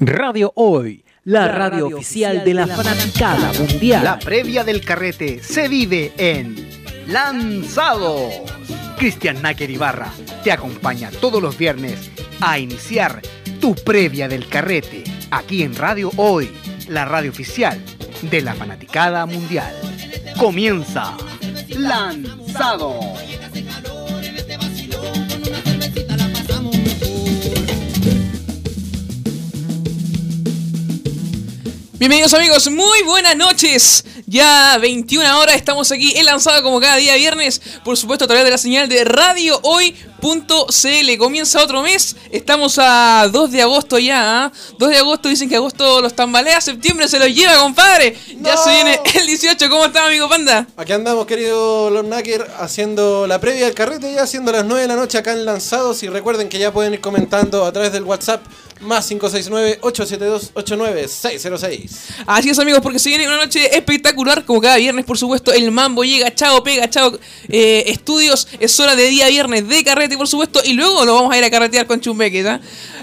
Radio Hoy, la, radio, oficial de la fanaticada mundial. La previa del carrete se vive en Lanzados. Cristian Náquer Ibarra te acompaña todos los viernes a iniciar tu previa del carrete aquí en Radio Hoy, la radio oficial de la fanaticada mundial. Comienza Lanzados. Bienvenidos amigos, muy buenas noches. Ya 21 horas estamos aquí en lanzado como cada día viernes, por supuesto a través de la señal de Radio Hoy.cl. Comienza otro mes, estamos a 2 de agosto ya. 2 ¿ah? de agosto dicen que agosto los tambalea, septiembre se los lleva, compadre. Ya se viene el 18, ¿cómo está amigo Panda? Aquí andamos, querido Los Nacker, haciendo la previa del carrete, ya siendo las 9 de la noche acá en Lanzados. Y recuerden que ya pueden ir comentando a través del WhatsApp más 569-872-89606. Así es, amigos, porque se viene una noche espectacular, como cada viernes, por supuesto. El mambo llega, chao, pega, chao. Eh, estudios, es hora de día viernes de carrete, por supuesto. Y luego lo vamos a ir a carretear con Chumbeque, ¿ya?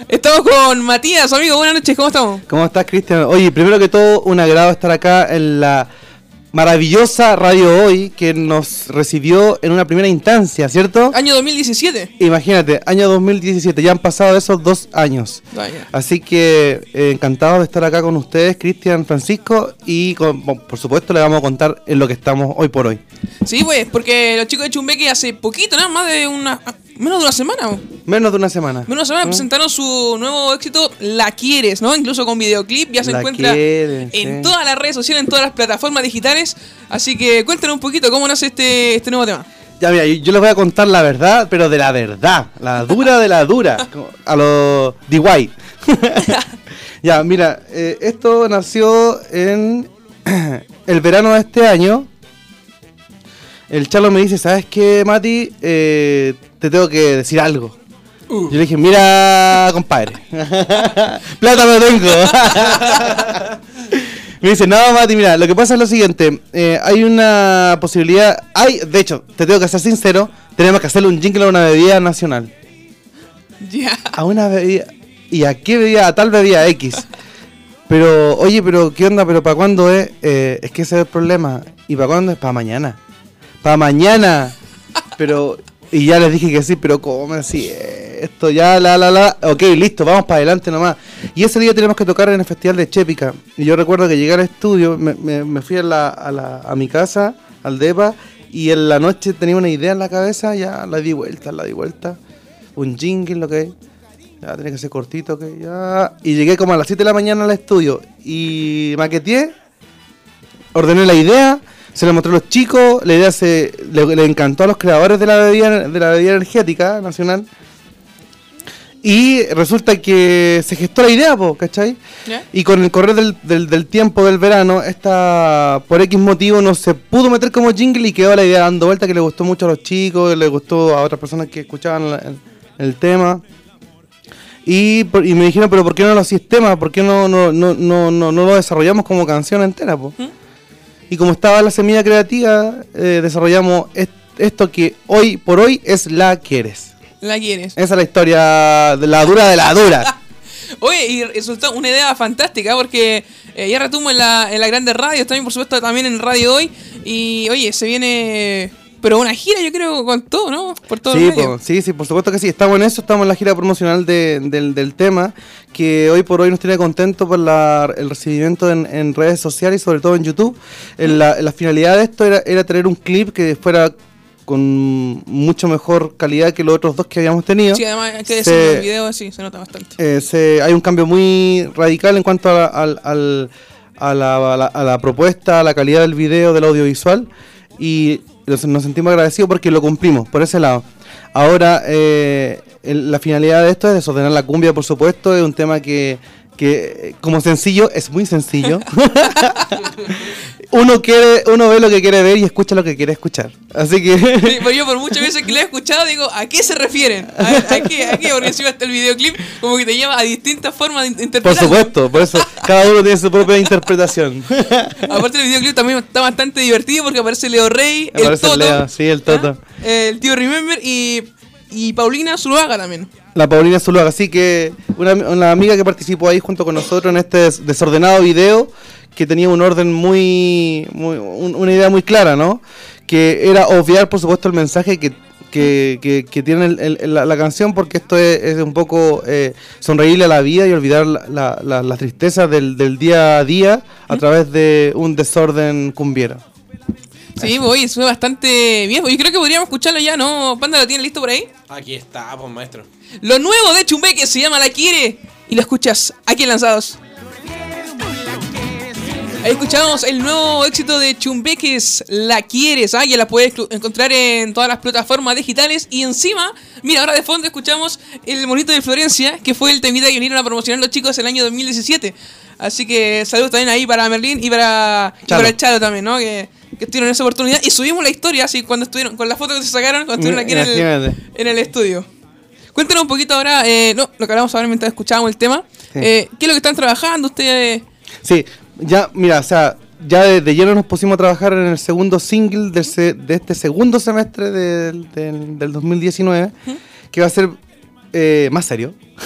Estamos con Matías, amigo. Buenas noches, ¿cómo estamos? ¿Cómo estás, Cristian? Oye, primero que todo, un agrado estar acá en la maravillosa Radio Hoy que nos recibió en una primera instancia, ¿cierto? Año 2017. Imagínate, año 2017, ya han pasado esos dos años. Así que eh, encantado de estar acá con ustedes, Cristian, Francisco, y por supuesto le vamos a contar en lo que estamos hoy por hoy. Sí, pues, porque los chicos de Chumbeque hace poquito, nada más de una Menos de una semana. Menos de una semana. Menos de una semana presentaron su nuevo éxito, La Quieres, ¿no? Incluso con videoclip, ya se encuentra en todas las redes sociales, en todas las plataformas digitales. Así que cuéntanos un poquito cómo nace este, este nuevo tema. Ya, mira, yo les voy a contar la verdad, pero de la verdad. La dura de la dura. A lo DIY. ya, mira, eh, esto nació en el verano de este año. El Chalo me dice, ¿sabes qué, Mati? Eh, te tengo que decir algo. Uh. Yo le dije, mira, compadre. Plata no tengo. me dice, no, Mati, mira, lo que pasa es lo siguiente. Eh, hay una posibilidad. Hay, de hecho, te tengo que ser sincero. Tenemos que hacerle un jingle a una bebida nacional. Ya. A una bebida. ¿Y a qué bebida? A tal bebida X. Pero, oye, pero ¿qué onda? ¿Pero para cuándo es? Eh, es que ese es el problema. ¿Y para cuándo es? Para mañana. Para mañana. Pero y ya les dije que sí, pero ¿cómo así? Esto ya, la, la, la. Ok, listo, vamos para adelante nomás. Y ese día tenemos que tocar en el Festival de Chépica. Y yo recuerdo que llegué al estudio, me, me, fui a, la, a, la, a mi casa, al DEPA, y en la noche tenía una idea en la cabeza, ya la di vuelta, la di vuelta. Un jingle, lo que Ya tenía que ser cortito, que ya. Y llegué como a las 7 de la mañana al estudio y maqueteé, ordené la idea se le mostró a los chicos, la idea se le, encantó a los creadores de la bebida, de la bebida energética nacional. Y resulta que se gestó la idea, ¿cachai? Y con el correr del, tiempo del verano, esta por X motivo no se pudo meter como jingle y quedó la idea dando vuelta que le gustó mucho a los chicos, le gustó a otras personas que escuchaban el, tema. Y, me dijeron, pero ¿por qué no lo hacís tema? ¿Por qué no, no, no, no, no, lo desarrollamos como canción entera? Po? Y como estaba la semilla creativa, eh, desarrollamos esto que hoy por hoy es La Quieres. La Quieres. Esa es la historia de la dura de la dura. Oye, y resultó una idea fantástica porque eh, ya retumo en la, en la grande radio, también por supuesto también en Radio Hoy. Y oye, se viene pero una gira, yo creo, con todo, ¿no? Por todo sí, sí, sí, por supuesto que sí. Estamos en eso, estamos en la gira promocional del, tema, que hoy por hoy nos tiene contentos por el recibimiento en, redes sociales y sobre todo en YouTube. la, finalidad de esto era, era tener un clip que fuera con mucho mejor calidad que los otros dos que habíamos tenido. Sí, además hay que decir, en el video sí, se nota bastante. Eh, hay un cambio muy radical en cuanto a al, a, la, a la propuesta, a la calidad del video, del audiovisual. Y nos sentimos agradecidos porque lo cumplimos por ese lado. Ahora, eh, la finalidad de esto es desordenar la cumbia, por supuesto, es un tema que, que como sencillo, es muy sencillo. uno quiere, uno ve lo que quiere ver y escucha lo que quiere escuchar. Así que. Pues yo por muchas veces que lo he escuchado digo, ¿a qué se refieren? ¿A, qué? ¿A qué? Porque encima está el videoclip como que te lleva a distintas formas de interpretar. Por supuesto, por eso cada uno tiene su propia interpretación. Aparte el videoclip también está bastante divertido porque aparece Leo Rey, el Toto. sí, el Toto. El tío Remember y, y Paulina Zuluaga también. La Paulina Zuluaga, así que una, una amiga que participó ahí junto con nosotros en este des- desordenado video que tenía un orden muy, muy- un- una idea muy clara, ¿no? Que era obviar, por supuesto, el mensaje que, que, que- que tiene el- el- la, la canción, porque esto es, es un poco eh, sonreírle a la vida y olvidar la, la, la- las tristezas del, del día a día a través de un desorden cumbiero. Sí, voy, fue bastante bien. Yo creo que podríamos escucharlo ya, ¿no? Panda lo tiene listo por ahí. Aquí está, pues maestro. Lo nuevo de Chumbeque se llama La Quiere y lo escuchas aquí en Lanzados. Ahí escuchamos el nuevo éxito de Chumbeques, La Quieres, ah, ya la puedes encontrar en todas las plataformas digitales y encima, mira, ahora de fondo escuchamos el monito de Florencia, que fue el temita que vinieron a promocionar los chicos el año 2017. Así que saludos también ahí para Merlín y para, y para el Chalo también, ¿no? Que, que estuvieron en esa oportunidad y subimos la historia así cuando estuvieron, con la foto que se sacaron cuando estuvieron aquí en el, en el estudio. Cuéntanos un poquito ahora, eh, no, lo que hablamos ahora mientras escuchábamos el tema. Sí. Eh, ¿Qué es lo que están trabajando ustedes? Sí, ya, mira, o sea, ya de, de lleno nos pusimos a trabajar en el segundo single del se- de este segundo semestre del, del, del 2019, que va a ser eh, más serio.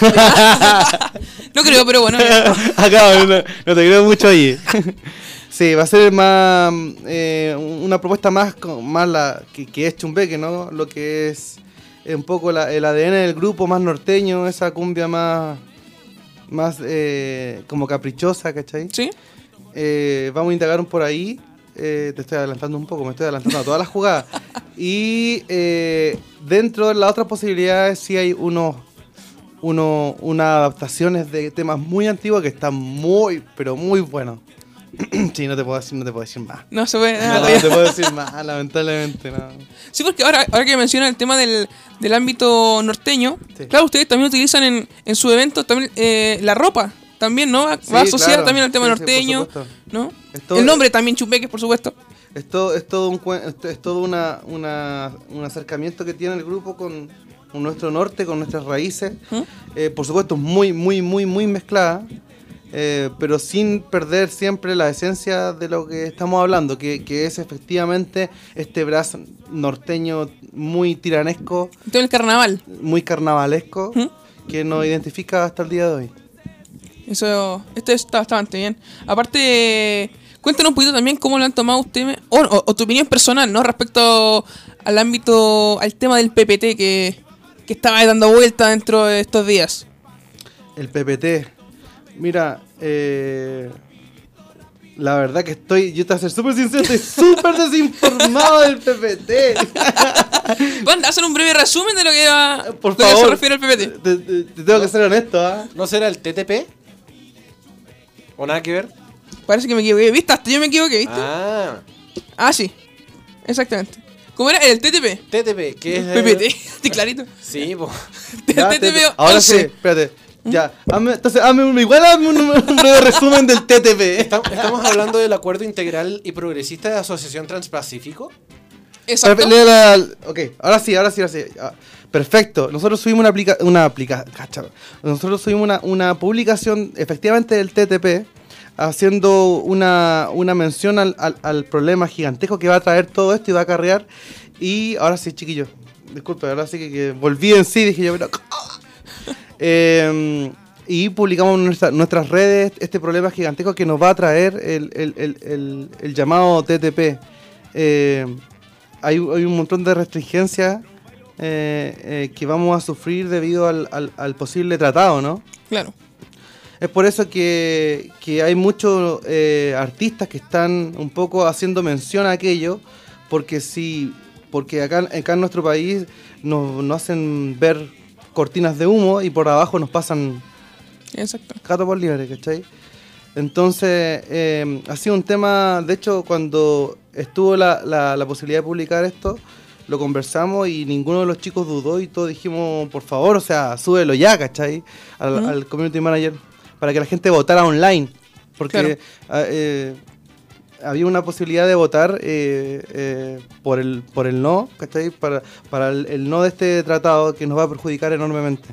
No creo, pero bueno. Acá, no, no te creo mucho ahí. sí, va a ser más eh, una propuesta más, más la, que, que es Chumbeque, ¿no? Lo que es eh, un poco la- el ADN del grupo, más norteño, esa cumbia más, más eh, como caprichosa, ¿cachai? ¿Sí? Eh, vamos a indagar un por ahí. Eh, te estoy adelantando un poco, me estoy adelantando a todas las jugadas. Y eh, dentro de las otras posibilidades sí hay unos, uno, unas adaptaciones de temas muy antiguos que están muy, pero muy buenos. sí, no te puedo decir, no te puedo decir más. No se puede No, nada no todavía. te puedo decir más, lamentablemente. No. Sí, porque ahora, ahora que menciona el tema del, del ámbito norteño, Sí. claro, ustedes también utilizan en, en su evento también eh, la ropa. También, ¿no? Va, Sí, va asociada claro. también al tema Sí, norteño. ¿no? Todo- el nombre también, Chumbeques, por supuesto. Es todo, es todo un es- todo una, una- un acercamiento que tiene el grupo con, con nuestro norte, con nuestras raíces. ¿Mm? Eh, por supuesto, muy, muy, muy, muy mezclada. eh, pero sin perder siempre la esencia de lo que estamos hablando, que, que es efectivamente este brazo norteño muy tiranesco, El tema del carnaval. muy carnavalesco, ¿Mm? que nos identifica hasta el día de hoy. Eso, esto está bastante bien. Aparte, cuéntanos un poquito también cómo lo han tomado ustedes, o, o- o tu opinión personal, ¿no? Respecto al ámbito, al tema del PPT que, que estaba dando vuelta dentro de estos días. El PPT. Mira, eh, la verdad que estoy, yo te voy a ser súper sincero, estoy súper desinformado del PPT. Van, hacen un breve resumen de lo que, va, Por lo que favor. se refiere al PPT. Te, te- te tengo que ser honesto, ¿ah? ¿No será el TTP? ¿O nada que ver? Parece que me equivoqué. ¿Viste? Hasta yo me equivoqué, ¿viste? Ah, Ah, sí. Exactamente. ¿Cómo era? El TTP. TTP, que es... PPT. ¿Está clarito? Sí, pues. Te- TTP ahora sí, 11. espérate. Ya, hazme- entonces hazme un, igual hazme un, un breve resumen del TTP. Estamos hablando del Acuerdo Integral y Progresista de Asociación Transpacífico. Exacto. Lee la- ok, ahora sí, ahora sí, ahora sí. Ah, perfecto. Nosotros subimos una aplica una aplica cacha. Nosotros subimos una, una publicación efectivamente del TTP haciendo una, una mención al, al- al problema gigantesco que va a traer todo esto y va a acarrear. Y ahora sí, chiquillos. Disculpe, ahora sí que, que volví en sí, dije yo, pero. Eh, y publicamos en nuestra- nuestras redes este problema gigantesco que nos va a traer el, el- el- el- el llamado TTP. Eh, hay, hay un montón de restringencias eh, eh, que vamos a sufrir debido al, al- al posible tratado, ¿no? Claro. Es por eso que, que hay muchos eh, artistas que están un poco haciendo mención a aquello, porque si, porque acá, acá en nuestro país nos, nos hacen ver cortinas de humo y por abajo nos pasan Exacto. gato por libre, ¿cachai? Entonces, eh, ha sido un tema, de hecho, cuando estuvo la, la- la posibilidad de publicar esto, lo conversamos y ninguno de los chicos dudó y todos dijimos, por favor, o sea, súbelo ya, ¿cachai? Al, al community manager, para que la gente votara online, porque Claro. ah, eh, había una posibilidad de votar eh, eh, por, el, por el no, ¿cachai? Para, para el, el no de este tratado que nos va a perjudicar enormemente.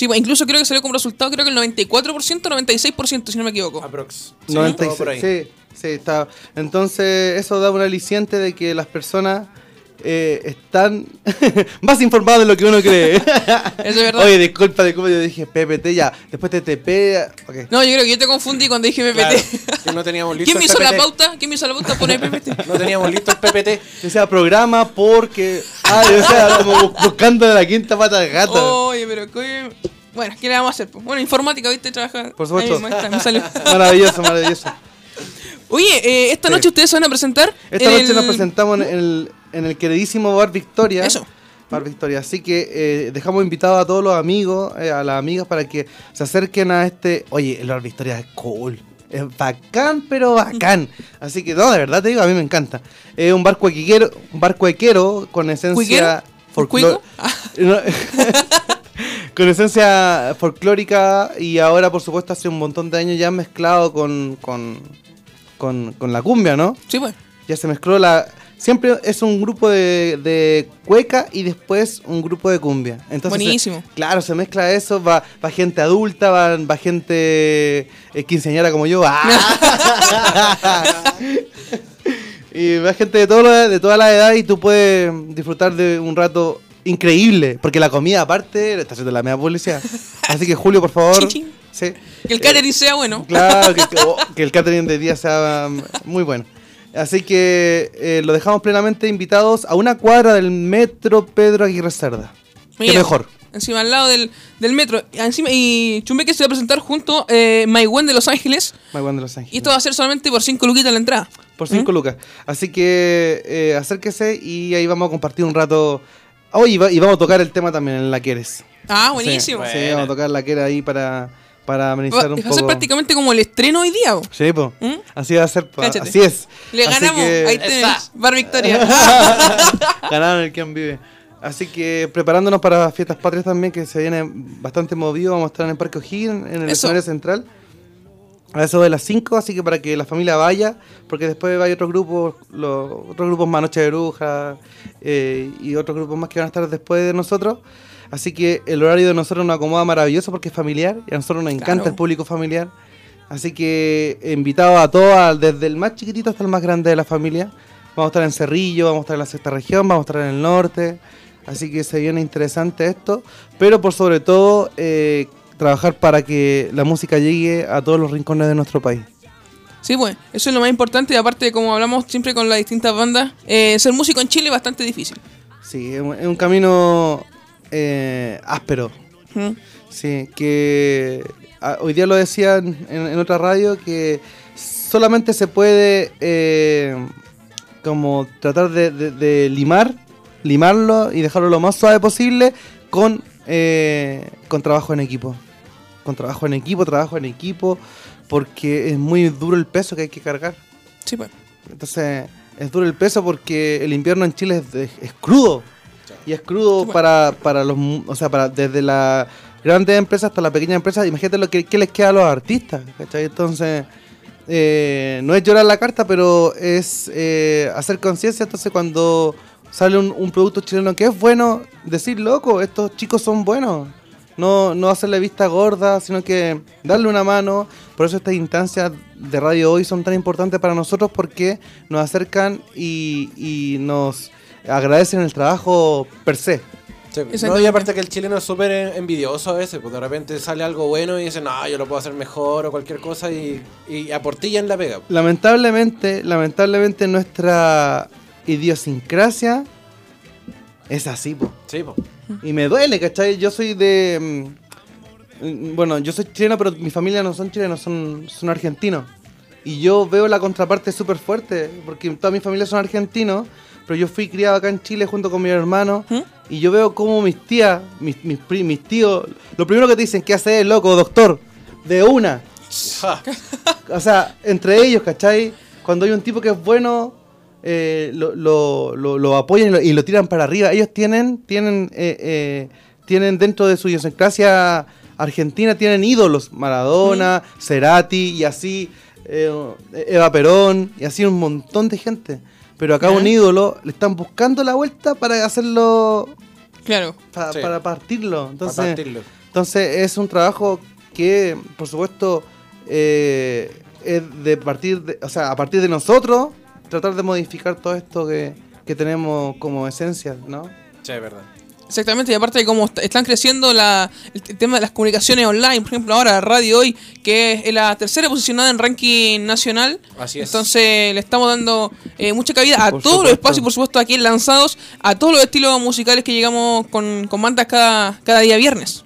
Sí, pues, incluso creo que salió como resultado, creo que el 94%, 96%, si no me equivoco. Aprox. Sí, 96, todo por ahí. sí, sí, está. Entonces, eso da un aliciente de que las personas eh, están más informados de lo que uno cree. Eso es verdad. Oye, disculpa, disculpa, yo dije PPT ya. Después TTP. ok. No, yo creo que yo te confundí cuando dije PPT. Claro, que no teníamos listo ¿Quién me hizo la pauta? ¿Quién me hizo la pauta? Pone PPT. No teníamos listo el PPT. O sea, programa porque. Ah, o sea, como bu- buscando de la quinta pata al gato. Oye, pero que... Bueno, ¿qué le vamos a hacer? Bueno, informática, ¿viste? Trabaja... Por supuesto. Ahí, ahí está, me salió. Maravilloso, maravilloso. Oye, eh, esta Sí. noche ustedes se van a presentar Esta noche el- nos presentamos en el, en el queridísimo Bar Victoria. Eso. Bar Victoria. Así que eh, dejamos invitados a todos los amigos, eh, a las amigas, para que se acerquen a este. Oye, el Bar Victoria es cool. Es bacán, pero bacán. Así que, no, de verdad te digo, a mí me encanta. Es un bar cuequero, un bar cuequero con esencia. ¿Cuico? Con esencia folclórica y ahora, por supuesto, hace un montón de años ya mezclado con, con, con, con la cumbia, ¿no? sí, pues. Ya se mezcló la... Siempre es un grupo de, de cueca y después un grupo de cumbia. Entonces, Buenísimo. claro, se mezcla eso, va, va gente adulta, va, va gente eh, quinceañera como yo. ¡Ah! y va gente de, todo lo- de toda la edad y tú puedes disfrutar de un rato increíble. Porque la comida aparte está haciendo la media publicidad. Así que Julio, por favor. Chichín. Que el catering sea bueno. Claro, que, que- oh, que el catering de día sea muy bueno. Así que eh, lo dejamos plenamente invitados a una cuadra del metro Pedro Aguirre Cerda. Qué Mira, mejor. Encima al lado del, del metro. Y Encima, y Chumbeque se va a presentar junto eh, Maigüen de Los Ángeles. Más de Los Ángeles. Y esto va a ser solamente por 5 luquitas la entrada. Por 5 lucas. Así que eh, acérquese y ahí vamos a compartir un rato. Oh, y, va- y vamos a tocar el tema también en la Quieres. Ah, buenísimo. Sí, sí, vamos a tocar la Quieres ahí para, para Va, amenizar va un a ser poco. prácticamente como el estreno hoy día. bo. Sí, po. ¿Mm? Así va a ser. po. Así es. Le Así ganamos. que- Ahí tenés. Bar Victoria. Ganaron el quien vive. Así que preparándonos para fiestas patrias también, que se viene bastante movido. Vamos a estar en el Parque O'Higgins, en el Eso. escenario central. A eso de las 5, así que para que la familia vaya, porque después hay otros grupos, los, otros grupos más Noche de Brujas eh, y otros grupos más que van a estar después de nosotros. Así que el horario de nosotros nos acomoda maravilloso porque es familiar y a nosotros nos encanta Claro. el público familiar. Así que invitado a todos, a- desde el más chiquitito hasta el más grande de la familia. Vamos a estar en Cerrillo, vamos a estar en la sexta región, vamos a estar en el norte. Así que se viene interesante esto. Pero por sobre todo, eh, trabajar para que la música llegue a todos los rincones de nuestro país. Sí, pues, eso es lo más importante. Y aparte, de como hablamos siempre con las distintas bandas, eh, ser músico en Chile es bastante difícil. Sí, es un camino eh, áspero. ¿Mm? Sí, que ah, hoy día lo decían en, en otra radio que solamente se puede eh, como tratar de, de- de limar, limarlo y dejarlo lo más suave posible con, eh, con trabajo en equipo. Con trabajo en equipo, trabajo en equipo, porque es muy duro el peso que hay que cargar. Sí, pues. Entonces, es duro el peso porque el invierno en Chile es, es- es crudo. Y es crudo bueno. para, para los, o sea, para desde la grandes empresas hasta la pequeña empresa. Imagínate lo que, que les queda a los artistas, ¿cachai? Entonces, eh, no es llorar la carta, pero es eh, hacer conciencia. Entonces, cuando sale un, un producto chileno que es bueno, decir, loco, estos chicos son buenos. No, no hacerle vista gorda, sino que darle una mano. Por eso estas instancias de radio hoy son tan importantes para nosotros porque nos acercan y, y nos agradecen el trabajo per se. Sí, no, y aparte que el chileno es súper en- envidioso a veces, pues de repente sale algo bueno y dice, no, yo lo puedo hacer mejor o cualquier cosa y, y aportillan la pega. Lamentablemente, lamentablemente nuestra idiosincrasia es así, po. Sí, pues. Y me duele, ¿cachai? Yo soy de... mm, Bueno, yo soy chileno, pero mi familia no son chilenos, son, son argentinos. Y yo veo la contraparte súper fuerte, porque toda mi familia son argentinos, pero yo fui criado acá en Chile junto con mi hermano, ¿Mm? y yo veo como mis tías, mis, mis, mis tíos, lo primero que te dicen, ¿qué hace loco, doctor? De una. O sea, entre ellos, ¿cachai? Cuando hay un tipo que es bueno, eh, lo, lo, lo- lo apoyan y lo, y lo tiran para arriba. Ellos tienen, tienen, eh, eh, tienen dentro de su idiosincrasia argentina, tienen ídolos. Maradona, Cerati y así, Eva Perón y así un montón de gente. Pero acá Ya. un ídolo le están buscando la vuelta para hacerlo, Claro. pa- Sí. para partirlo. Entonces, Para partirlo. entonces es un trabajo que, por supuesto, eh, es de partir, de, o sea, a partir de nosotros, tratar de modificar todo esto que, que tenemos como esencia, ¿no? Sí, es verdad. Exactamente, y aparte de cómo est- están creciendo la, el tema de las comunicaciones online, por ejemplo, ahora Radio Hoy, que es la tercera posicionada en ranking nacional. Así es. Entonces le estamos dando eh, mucha cabida a Por todos los espacios, por supuesto, aquí en lanzados, a todos los estilos musicales que llegamos con, con bandas cada, cada día viernes.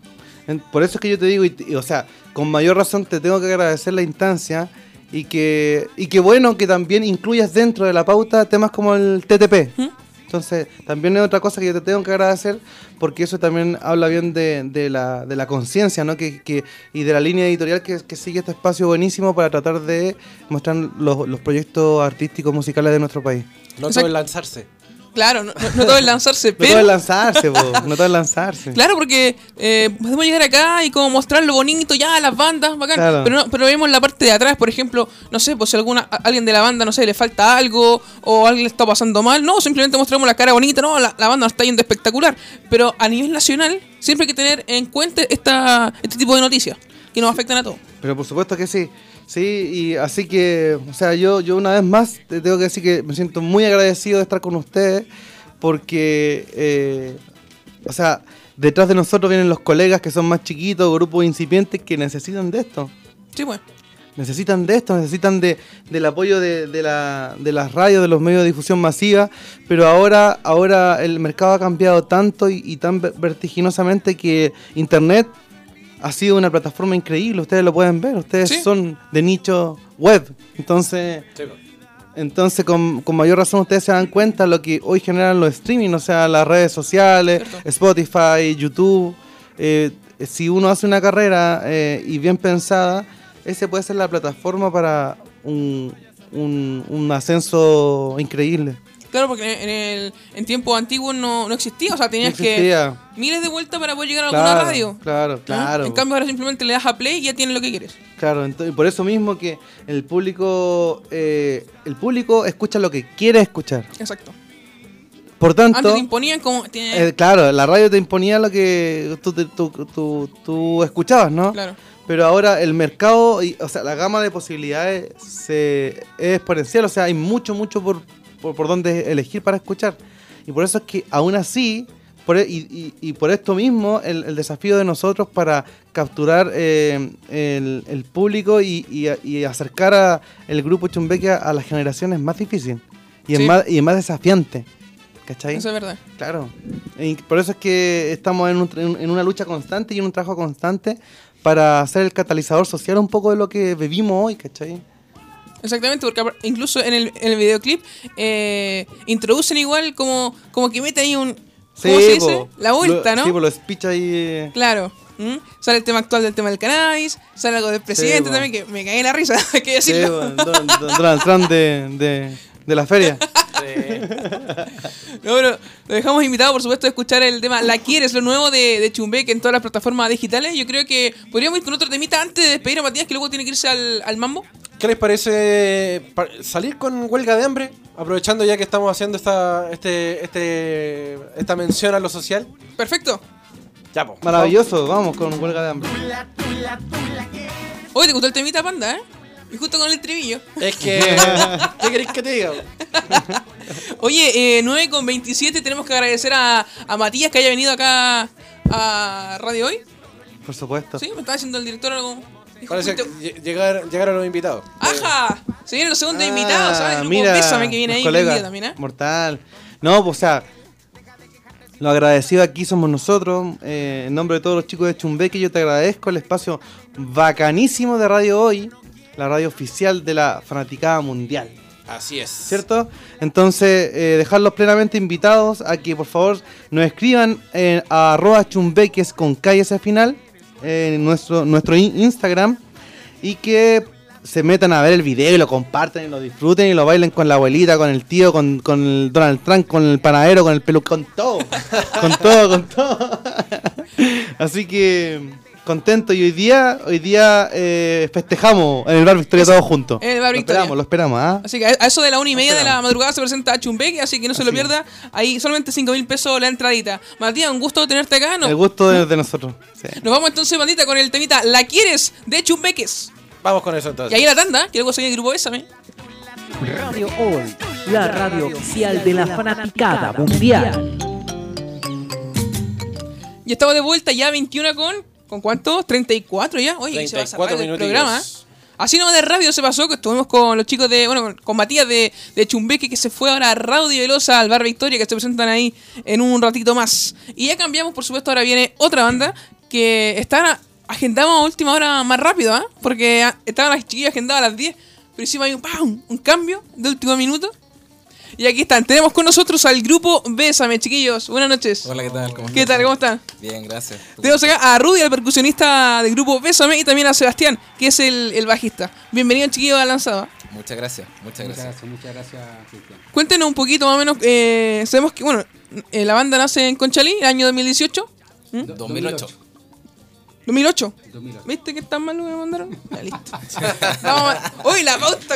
Por eso es que yo te digo, y, y, o sea, con mayor razón te tengo que agradecer la instancia y que, y que bueno que también incluyas dentro de la pauta temas como el TTP. ¿Mm? Entonces, también es otra cosa que yo te tengo que agradecer porque eso también habla bien de, de la, de la conciencia ¿no? que, que- y de la línea editorial que, que sigue este espacio buenísimo para tratar de mostrar los, los proyectos artísticos musicales de nuestro país. No todo es lanzarse. Claro, no, no- no todo es lanzarse, No todo pero... es lanzarse, po, no todo es lanzarse. Claro, porque eh, podemos llegar acá y como mostrar lo bonito ya, las bandas, bacán. Claro. Pero, no- pero vemos la parte de atrás, por ejemplo, no sé, pues si alguna, a- alguien de la banda, no sé, le falta algo o alguien le está pasando mal. No, simplemente mostramos la cara bonita, no, la, la banda nos está yendo espectacular. Pero a nivel nacional, siempre hay que tener en cuenta esta, este tipo de noticias que nos afectan a todos. Pero por supuesto que sí. Sí, y así que, o sea, yo, yo una vez más te tengo que decir que me siento muy agradecido de estar con ustedes porque, eh, o sea, detrás de nosotros vienen los colegas que son más chiquitos, grupos incipientes que necesitan de esto. Sí, pues. Necesitan de esto, necesitan de, del apoyo de, de, la, de las radios, de los medios de difusión masiva, pero ahora, ahora el mercado ha cambiado tanto y, y tan ver- vertiginosamente que Internet ha sido una plataforma increíble, ustedes lo pueden ver, ustedes Sí. son de nicho web, entonces, entonces con, con mayor razón ustedes se dan cuenta lo que hoy generan los streaming, o sea, las redes sociales, Cierto. Spotify, YouTube, eh, si uno hace una carrera eh, y bien pensada, ese puede ser la plataforma para un, un, un ascenso increíble. Claro, porque en, el, en tiempos antiguos no, no existía, o sea, tenías No que miles de vueltas para poder llegar a alguna radio. claro, ¿Ah? claro. En cambio, ahora simplemente le das a play y ya tienes lo que quieres. Claro, ento- y por eso mismo que el público eh, el público escucha lo que quiere escuchar. Exacto. Por tanto, Antes te imponían como. eh, claro, la radio te imponía lo que tú, tú, tú- tú escuchabas, ¿no? Claro. Pero ahora el mercado, y, o sea, la gama de posibilidades se, es exponencial, o sea, hay mucho, mucho por, por, por donde elegir para escuchar. Y por eso es que aún así, por, e- y, y- y por esto mismo, el, el desafío de nosotros para capturar eh, el, el público y, y- acercar a el grupo Chumbeque a, a las generaciones más difícil y, Sí. es más, y es más desafiante. ¿Cachai? Eso es verdad. Claro. Y por eso es que estamos en, un- en una lucha constante y en un trabajo constante para ser el catalizador social un poco de lo que vivimos hoy, ¿cachai? Exactamente, porque incluso en el, en el videoclip eh, introducen igual como, como que meten ahí un. ¿Cómo se dice? po. La vuelta, Lo- ¿no? Sí, por los speech ahí. eh, Claro. ¿Mm? Sale el tema actual del tema del cannabis, sale algo del presidente también, que me cagué en la risa, hay que Sí, decirlo. po, Don- Don- Donald Trump de, de, de la feria. No, pero lo dejamos invitado, por supuesto, a escuchar el tema La Quieres, lo nuevo de, de Chumbeque en todas las plataformas digitales. Yo creo que podríamos ir con otro temita antes de despedir a Matías, que luego tiene que irse al, al mambo. ¿Qué les parece pa- salir con huelga de hambre? Aprovechando ya que estamos haciendo esta, este, este, esta mención a lo social. Perfecto. Ya, po. Maravilloso, vamos con huelga de hambre. Oye, ¿te gustó el temita, panda, eh? Y justo con el trivillo. Es que. ¿Qué queréis que te diga? Oye, eh, 9 con 27, tenemos que agradecer a, a Matías que haya venido acá a Radio Hoy. Por supuesto. Sí, me estaba diciendo el director algo. Dijo, Parece que "Fuiste- lle- llegar, llegaron los invitados. ¡Ajá! Se vienen los segundos Ah, invitados, ¿sabes? El mira, Bésame que viene ahí también, ¿eh? Mortal. No, pues, o sea, lo agradecido aquí somos nosotros. eh, en nombre de todos los chicos de Chumbeque, yo te agradezco el espacio bacanísimo de Radio Hoy, la radio oficial de la fanaticada mundial. Así es. ¿Cierto? Entonces, eh, dejarlos plenamente invitados a que por favor nos escriban en a arroba chumbeques con calles al final en nuestro, nuestro in- Instagram y que se metan a ver el video y lo comparten y lo disfruten y lo bailen con la abuelita, con el tío, con, con el Donald Trump, con el panadero, con el pelu, con todo, con todo, con todo. Así que contento y hoy día, hoy día eh, festejamos en el bar Victoria todos juntos. En el Bar lo esperamos, lo esperamos, ¿ah? Así que a eso de la una y media de la madrugada se presenta Chumbeque, así que no se lo pierda. Ahí solamente 5 mil pesos la entradita. Matías, un gusto tenerte acá. ¿no? El gusto de, de nosotros. sí. Nos vamos entonces, bandita, con el temita La Quieres de Chumbeques. Vamos con eso Y entonces. ahí la tanda, que luego el grupo Bésame. Radio Hoy, la radio oficial de la fanaticada mundial. Y estamos de vuelta ya 21 con. ¿Con cuánto? 34 ya. Oye, se va a 34 el programa. ¿eh? Así nomás de rápido se pasó que estuvimos con los chicos de. Bueno, con- con Matías de, de Chumbeque que se fue ahora a Radio Velosa al Bar Victoria que se presentan ahí en un ratito más. Y ya cambiamos, por supuesto, ahora viene otra banda que está agendamos a última hora más rápido, ¿ah? Porque ah, estaban las chiquillas agendadas a las 10. Pero encima hay un, ¡pam! un cambio de último minuto. Y aquí están. Tenemos con nosotros al grupo Bésame, chiquillos. Buenas noches. Hola, ¿qué tal? ¿Cómo ¿Qué tal? ¿Cómo están? Bien, gracias. Tenemos acá a Rudy, el percusionista del grupo Bésame, y también a Sebastián, que es el, el bajista. Bienvenido, chiquillos, a Lanzada. Muchas gracias, muchas Muchas gracias. muchas gracias, Cristian. Cuéntenos un poquito más o menos. eh, sabemos que, bueno, eh, la banda nace en Conchalí, el año 2018. Do- 2008. 2008. 2008. ¿Viste que tan mal lo que me mandaron? Ya, listo. Vamos a- Uy, la pauta.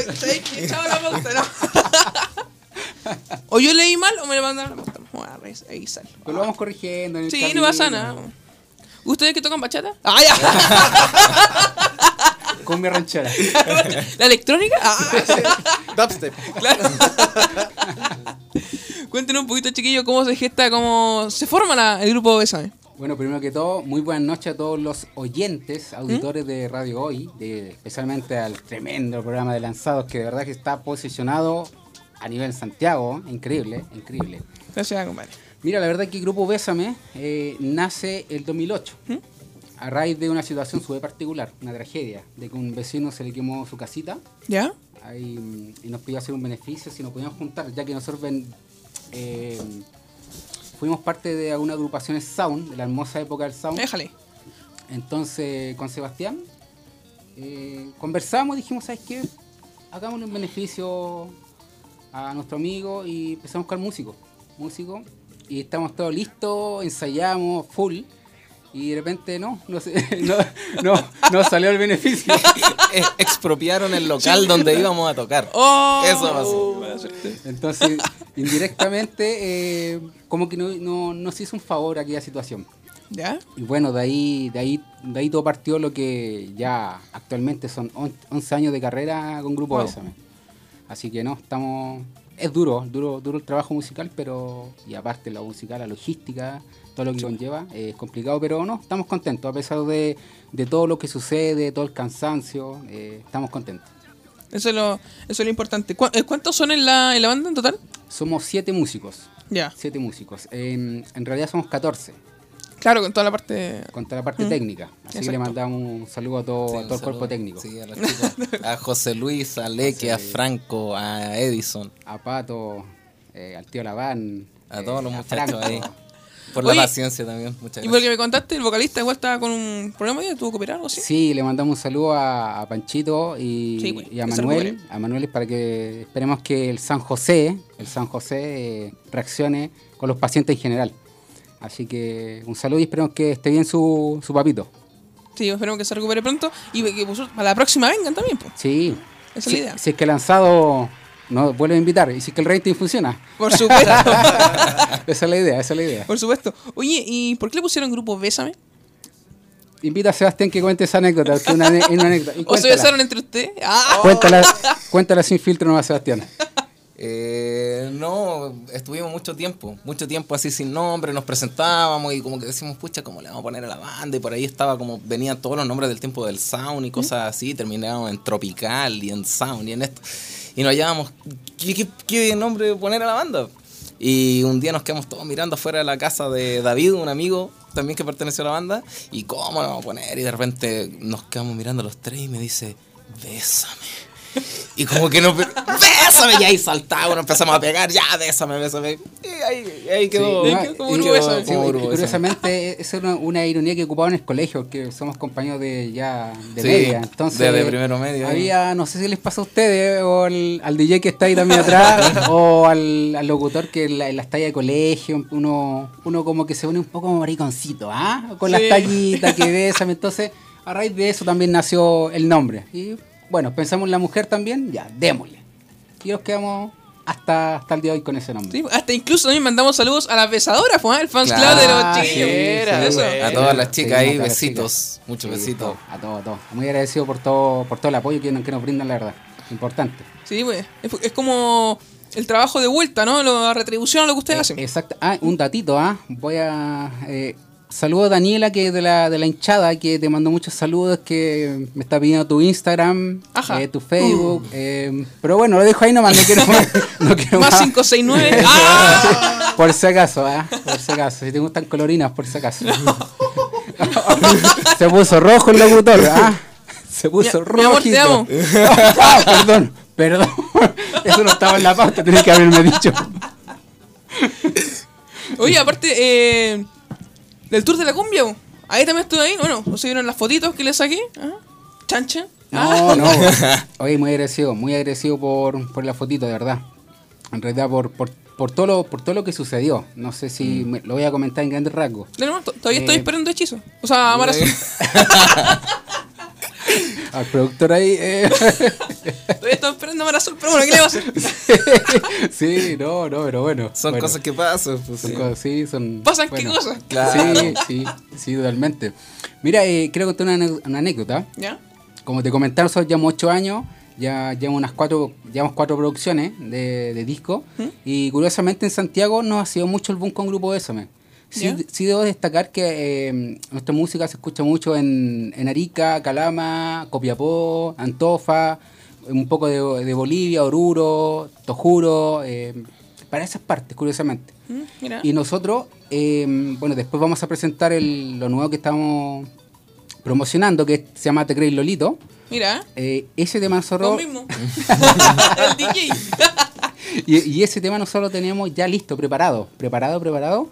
Echaba la pauta, ¿no? O yo leí mal o me mandaron a revisar. Pero lo vamos corrigiendo en el Sí, camino. no pasa nada. ¿Ustedes que tocan bachata? ¡Ah, ya! Con mi ranchera. ¿La electrónica? Ah, Dubstep. claro. Cuéntenos un poquito, chiquillos, cómo se gesta, cómo se forma la- el grupo Bésame. Bueno, primero que todo, muy buenas noches a todos los oyentes, auditores de Radio Hoy, de, especialmente al tremendo programa de lanzados que de verdad que está posicionado a nivel Santiago, increíble, increíble. Gracias, compadre. Mira, la verdad que el grupo Bésame eh, nace el 2008, a raíz de una situación súper particular, una tragedia, de que un vecino se le quemó su casita ¿Ya? ahí, mm, y nos pidió hacer un beneficio si nos podíamos juntar, ya que nosotros ven- eh, fuimos parte de algunas agrupaciones Sound, de la hermosa época del Sound. Déjale. Entonces, con Sebastián, eh, conversamos y dijimos, ¿sabes qué? Hagámosle un beneficio a nuestro amigo y empezamos a buscar músicos. Músicos. Y estamos todos listos, ensayamos full. Y de repente no, no, sé, no, no, no salió el beneficio. Expropiaron el local donde íbamos a tocar. ¡Oh! Eso pasó. Entonces, indirectamente, eh, como que no, no- nos hizo un favor aquella situación. ¿Ya? Y bueno, de ahí, de ahí, de ahí todo partió lo que ya actualmente son on- 11 años de carrera con Grupo Wow. Bésame. Así que no, estamos... Es duro, duro, duro el trabajo musical, pero... Y aparte la música, la logística, todo lo que conlleva, es complicado, pero no, estamos contentos. A pesar de, de todo lo que sucede, todo el cansancio, eh, estamos contentos. Eso es lo, eso es lo importante. ¿Cu- eh, ¿Cuántos son en la, en la banda en total? Somos siete músicos. Ya. Siete músicos. En, en realidad somos 14, Claro, con toda la parte. con toda la parte técnica. Así que le mandamos un saludo a todo, Sí, a todo el cuerpo técnico. Sí, a los chicos. A José Luis, a Leque, a Franco, a Edison, a Pato, eh, al tío Laván. a eh, todos los a muchachos Franco. ahí. Por Oye, la paciencia también. Muchas Y porque gracias. me contaste, el vocalista igual estaba con un problema y tuvo que operar o algo así. Sí, le mandamos un saludo a, a Panchito y, Sí, y a Manuel. A Manuel para que esperemos que el San José, el San José eh, reaccione con los pacientes en general. Así que un saludo y esperemos que esté bien su, su papito. Sí, esperemos que se recupere pronto y que vosotros para la próxima vengan también, pues. Sí. Esa es si, la idea. si es que lanzado nos vuelve a invitar y si es que el rating funciona. Por supuesto. esa es la idea, esa es la idea. Por supuesto. Oye, ¿y por qué le pusieron grupo Bésame? Invita a Sebastián que cuente esa anécdota, que es una, anécdota. ¿O se besaron entre ustedes? Ah, Cuéntala, cuéntala sin filtro nomás, Sebastián. Eh, no, estuvimos mucho tiempo, mucho tiempo así sin nombre, nos presentábamos y como que decimos, pucha, ¿cómo le vamos a poner a la banda? Y por ahí estaba como, venían todos los nombres del tiempo del sound y cosas así, terminábamos en tropical y en sound y en esto. Y nos hallábamos, ¿qué, qué, nombre poner a la banda? Y un día nos quedamos todos mirando afuera de la casa de David, un amigo también que perteneció a la banda, y cómo le vamos a poner, y de repente nos quedamos mirando los tres y me dice, bésame. Y como que no. ¡Bésame! Y ahí saltaba, empezamos a pegar, ya, bésame, bésame. Y ahí, ahí quedó. Sí, No, quedó y- Bésame. sí, Bésame. curiosamente, esa es una, una ironía que ocupaba en el colegio, que somos compañeros de ya de Sí, media. Entonces, de- de primero medio, Había, no sé si les pasa a ustedes, o al, al DJ que está ahí también atrás, o al, al locutor que en, la- las tallas de colegio, uno, uno como que se pone un poco mariconcito, ¿ah? Con las tallitas que besan. Entonces, a raíz de eso también nació el nombre. Y bueno, pensamos en la mujer también, ya, démosle. Y nos quedamos hasta, hasta el día de hoy con ese nombre. Sí, hasta incluso también mandamos saludos a las besadoras, pues, ¿eh? el fans club de los sí, sí, bueno. A todas las chicas ahí, besitos, chicas. muchos Sí, besitos. A todos, a todos. Muy agradecido por todo, por todo el apoyo que nos, que nos brindan, la verdad. Importante. Sí, pues. Es, es como. el trabajo de vuelta, ¿no? La retribución a lo que ustedes hacen. Exacto. Ah, un datito, ¿ah? Voy a. Eh, saludo a Daniela, que es de la, de la hinchada, que te mandó muchos saludos, que me está pidiendo tu Instagram, eh, tu Facebook. eh, pero bueno, lo dejo ahí nomás, no quiero más. no quiero Más más. 569. ¡Ah! Por si acaso, ¿ah? Por si acaso. Si te gustan colorinas, por si acaso. Se puso rojo el locutor, ¿ah? Se puso rojo. mi amor, te amo. Ah, perdón, perdón. Eso no estaba en la pauta, tenés que haberme dicho. Oye, aparte, eh, del tour de la cumbia, bo. ahí también estuve ahí. Bueno, ¿no se vieron las fotitos que le saqué? ¿Ah? Chancha. No, no. Oye, muy agradecido, muy agradecido por, por la fotito, de verdad. En realidad, por, por, por, todo lo, por todo lo que sucedió. No sé si me- lo voy a comenar en grandes rasgos. No, no, to- todavía estoy Eh, esperando hechizo. O sea, Amar Azul. Al productor ahí. eh. Todavía esperando Amar Azul, pero bueno, ¿qué le va a hacer? sí, no, no, pero bueno. Son Bueno, cosas que pasan. pues, son sí. cosas, sí, son. ¿Pasan qué cosas? Claro. Sí, sí, sí, totalmente. Mira, eh, quiero contar una, anécdota. ¿Ya? Como te comenté, nosotros llevamos ocho años, ya llevamos unas cuatro, llevamos cuatro producciones de, de disco. Y curiosamente en Santiago no ha sido mucho el boom con Grupo Bésame. Sí, sí debo destacar que eh, nuestra música se escucha mucho en, en Arica, Calama, Copiapó, Antofa, un poco de, de Bolivia, Oruro, Tojuro, eh, para esas partes, curiosamente. Mm, Mira. Y nosotros, eh, bueno, después vamos a presentar el- lo nuevo que estamos promocionando, que se llama Te Crees Lolito. Mira. Eh, ese tema Lo nosotros, mismo. el DJ. y, y ese tema nosotros lo teníamos ya listo, preparado, preparado, preparado.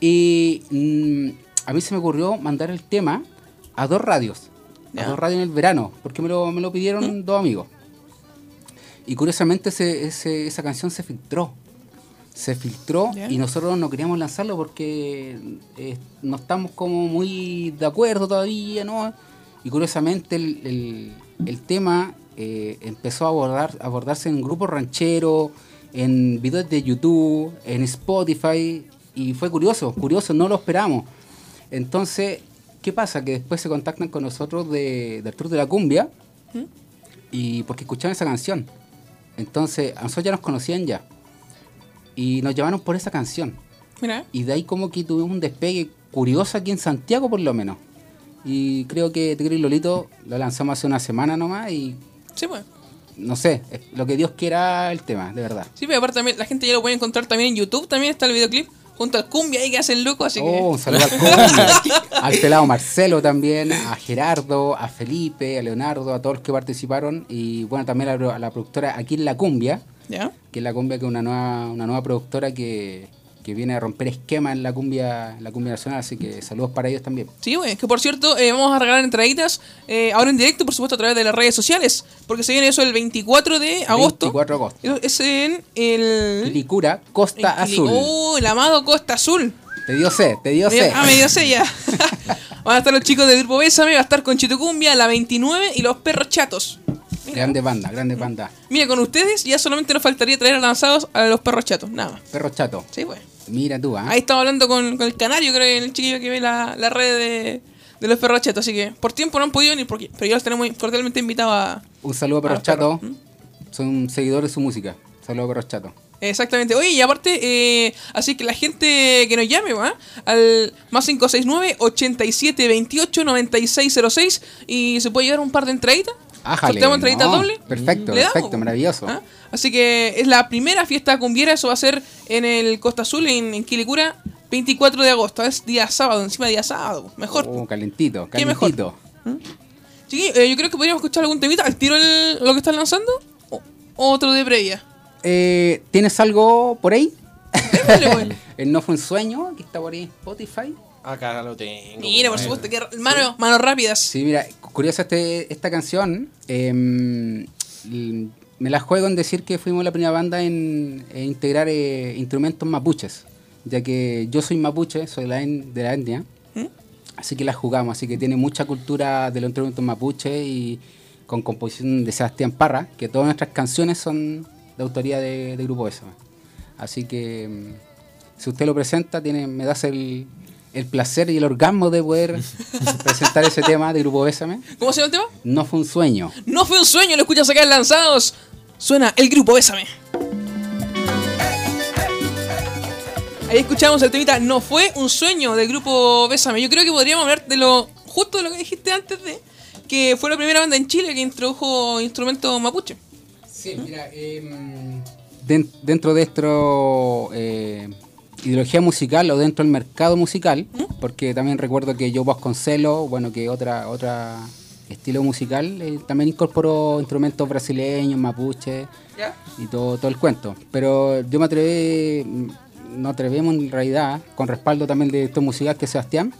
Y mm, a mí se me ocurrió mandar el tema a dos radios, a dos radios en el verano, porque me lo, me lo pidieron dos amigos. Y curiosamente ese- ese- esa canción se filtró. Se filtró Ya. y nosotros no queríamos lanzarlo porque eh, no estamos como muy de acuerdo todavía, ¿no? Y curiosamente el, el- el tema eh, empezó a, abordar, a abordarse en grupos rancheros, en videos de YouTube, en Spotify, y fue curioso, curioso, no lo esperamos. Entonces, ¿qué pasa? Que después se contactan con nosotros de, del Tour de la Cumbia, y porque escuchaban esa canción. Entonces, a nosotros ya nos conocían ya. Y nos llamaron por esa canción. Mira. Y de ahí como que tuvimos un despegue curioso aquí en Santiago por lo menos. Y creo que Tigre y Lolito lo lanzamos hace una semana nomás y Sí, pues. no sé, lo que Dios quiera el tema, de verdad. Sí, pero aparte también la gente ya lo puede encontrar también en YouTube. También está el videoclip junto al cumbia ahí que hace el loco. Así Oh, un que. saludo al Cumbia, al pelado Marcelo también, a Gerardo, a Felipe, a Leonardo, a todos los que participaron y bueno, también a la, a la productora aquí en La Cumbia, ¿Ya? que es La Cumbia que es una nueva, una nueva productora que, que viene a romper esquemas en la cumbia, la cumbia nacional, así que saludos para ellos también. Sí, güey. Que por cierto, eh, vamos a regalar entraditas eh, ahora en directo, por supuesto, a través de las redes sociales. Porque se viene eso el 24 de agosto. 24 de agosto. Es en el. Quilicura, Costa en Azul. Oh, el amado Costa Azul. Te dio sed, te dio sed. Ah, me dio sella. Van a estar los chicos del grupo Bésame, va a estar con Chito Cumbia, la 29 y los perros chatos. Grande banda, grande banda. Mira, con ustedes ya solamente nos faltaría traer lanzados a los perros chatos, nada más. Perro chato. Sí, pues. Mira tú, ¿ah? Ahí estamos hablando con, con el canario, creo, el chiquillo que ve la, la red de, de los perros chatos. Así que por tiempo no han podido venir, porque, pero ya los tenemos cordialmente invitados a. Un saludo a Perro Ah, Chato. perro. Son seguidores de su música. Saludo a Perro Chato. Exactamente. Oye, y aparte, eh, así que la gente que nos llame, ¿va? Al más 569-8728-9606 y se puede llevar un par de entraditas. Ájale. ¿Sorteamos entraditas no, doble? Perfecto, ¿Le damos? perfecto, maravilloso. ¿Ah? Así que es la primera fiesta cumbiera, eso va a ser en el Costa Azul, en, en Quilicura, 24 de agosto. Es día sábado, encima día sábado. Mejor. Oh, calentito, ¿Qué mejor? calentito. Chiqui, eh, yo creo que podríamos escuchar algún temita. ¿Al tiro el- lo que están lanzando? ¿O otro de previa? Eh, ¿Tienes algo por ahí? Pues. El No Fue un Sueño, que está por ahí en Spotify. Acá lo tengo. Mira, por supuesto, que mano, manos rápidas. Sí, mira, curiosa este, esta canción. em, me la juego en decir que fuimos la primera banda en, en integrar eh, instrumentos mapuches, ya que yo soy mapuche, soy la en- de la etnia, ¿Mm? así que la jugamos, así que tiene mucha cultura de los instrumentos mapuche y con composición de Sebastián Parra, que todas nuestras canciones son de autoría de, de Grupo Esa. Así que em, si usted lo presenta, tiene, me das el, el placer y el orgasmo de poder presentar ese tema de Grupo Bésame. ¿Cómo se llama el tema? No fue un sueño. No fue un sueño, lo escuchas acá en Lanzados. Suena el grupo Bésame. Ahí escuchamos el temita No fue un sueño del grupo Bésame. Yo creo que podríamos hablar de lo justo de lo que dijiste antes de que fue la primera banda en Chile que introdujo instrumentos mapuche. Sí, mira, den- dentro de esto eh, ideología musical o dentro del mercado musical, porque también recuerdo que Joe Vasconcelos, bueno, que otra otra estilo musical, eh, también incorporó instrumentos brasileños, mapuche y todo, todo el cuento. Pero yo me atreví, mm, nos atrevemos en realidad, con respaldo también de esto musical que es Sebastián,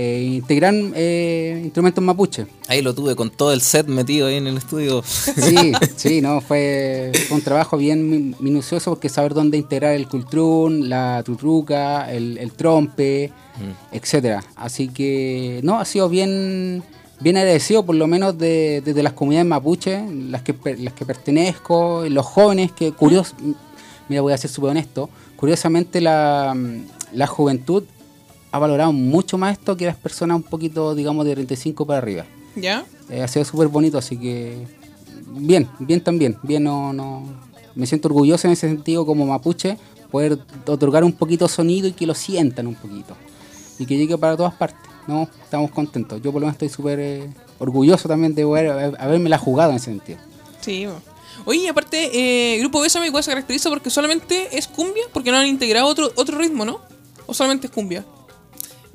eh, integrar eh, instrumentos mapuche. Ahí lo tuve con todo el set metido ahí en el estudio. Sí, sí, no, fue, fue un trabajo bien mi- minucioso porque saber dónde integrar el cultrún, la tutruca, el, el trompe, etcétera. Así que, no, ha sido bien, bien agradecido por lo menos de- desde las comunidades mapuche, las que, las que pertenezco, los jóvenes que, curiosos, mira, voy a ser súper honesto, curiosamente la, la juventud ha valorado mucho más esto que las personas un poquito, digamos, de 35 para arriba. ¿Ya? Eh, ha sido súper bonito, así que bien, bien también. Bien, no, no. Me siento orgulloso en ese sentido como mapuche, poder otorgar un poquito sonido y que lo sientan un poquito. Y que llegue para todas partes. No, estamos contentos. Yo por lo menos estoy súper eh, orgulloso también de haber, haberme la jugado en ese sentido. Sí. Oye, y aparte, eh, Grupo Bésame igual se caracteriza porque solamente es cumbia, porque no han integrado otro, otro ritmo, ¿no? ¿O solamente es cumbia?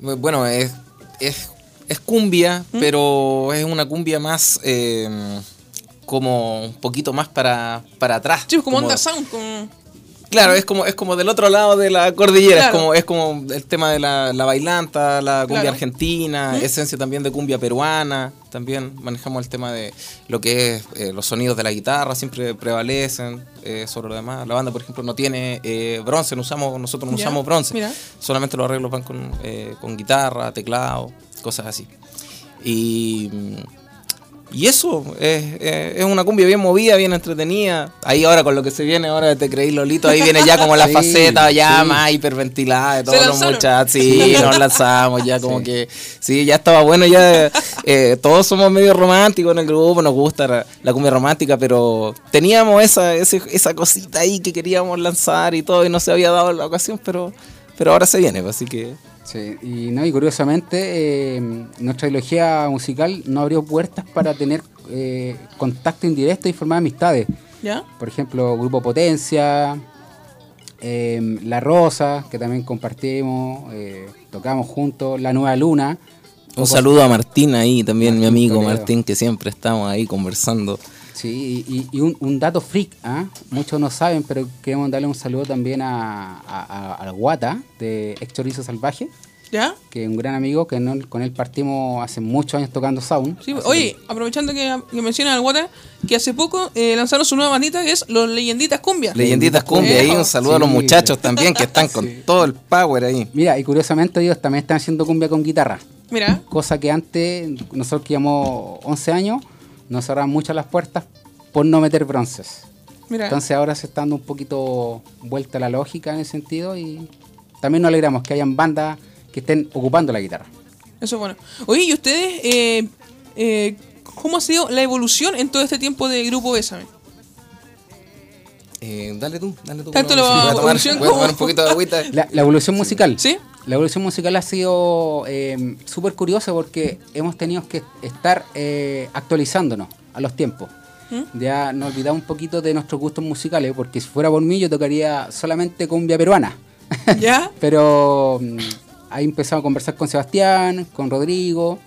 Bueno, es, es, es cumbia, ¿Mm? pero es una cumbia más eh, como un poquito más para, para atrás. Sí, pues como onda sound, como... Claro, es como, es como del otro lado de la cordillera, Claro. es como, es como el tema de la, la bailanta, la cumbia Claro. argentina, esencia también de cumbia peruana, también manejamos el tema de lo que es eh, los sonidos de la guitarra, siempre prevalecen eh, sobre lo demás. La banda, por ejemplo, no tiene eh, bronce, no usamos, nosotros no Ya, usamos bronce, mira. solamente los arreglos van con, con guitarra, teclado, cosas así. Y, y eso, es, es- es una cumbia bien movida, bien entretenida. Ahí ahora con lo que se viene ahora, te creí Lolito, ahí viene ya como la Sí, faceta ya sí. más hiperventilada de todos los muchachos. Sí, nos lanzamos ya como Sí. que, sí, ya estaba bueno, ya eh, todos somos medio románticos en el grupo, nos gusta la, la cumbia romántica, pero teníamos esa, ese- esa cosita ahí que queríamos lanzar y todo, y no se había dado la ocasión, pero, pero ahora se viene, pues, así que... Sí, y, no, y curiosamente, eh, nuestra ideología musical no abrió puertas para tener eh, contacto indirecto y formar amistades. ¿Ya? Por ejemplo, Grupo Potencia, eh, La Rosa, que también compartimos, eh, tocamos juntos, La Nueva Luna. Un saludo a Martín ahí, también mi amigo Toledo. Martín, que siempre estamos ahí conversando. Sí, y, y un, un dato freak, ¿ah? muchos no saben, pero queremos darle un saludo también a, a, a- al Guata, de Ex Chorizo Salvaje, ¿Ya? que es un gran amigo, que no- con él partimos hace muchos años tocando sound. Sí, oye, aprovechando que, que mencionan al Guata, que hace poco eh, lanzaron su nueva bandita que es Los Leyenditas Cumbia. Leyenditas Cumbia, ahí un saludo a los Sí. muchachos también que están con todo el power ahí. Mira, y curiosamente ellos también están haciendo cumbia con guitarra. Mira, Cosa que antes, nosotros que llevamos 11 años, nos cerraban muchas las puertas por no meter bronces. mira. Entonces ahora se está dando un poquito vuelta la lógica en ese sentido y también nos alegramos que hayan bandas que estén ocupando la guitarra. Eso es bueno. Oye, ¿y ustedes eh, eh, cómo ha sido la evolución en todo este tiempo de Grupo Bésame? Eh, dale tú, dale tú. Tanto la voy a tomar, evolución voy a tomar un poquito de agüita. La, la evolución musical. ¿Sí? La evolución musical ha sido eh, súper curiosa porque hemos tenido que estar eh, actualizándonos a los tiempos. ¿Mm? Ya nos olvidamos un poquito de nuestros gustos musicales, porque si fuera por mí yo tocaría solamente cumbia peruana. ¿Ya? Pero mm, ahí empezamos a conversar con Sebastián, con Rodrigo,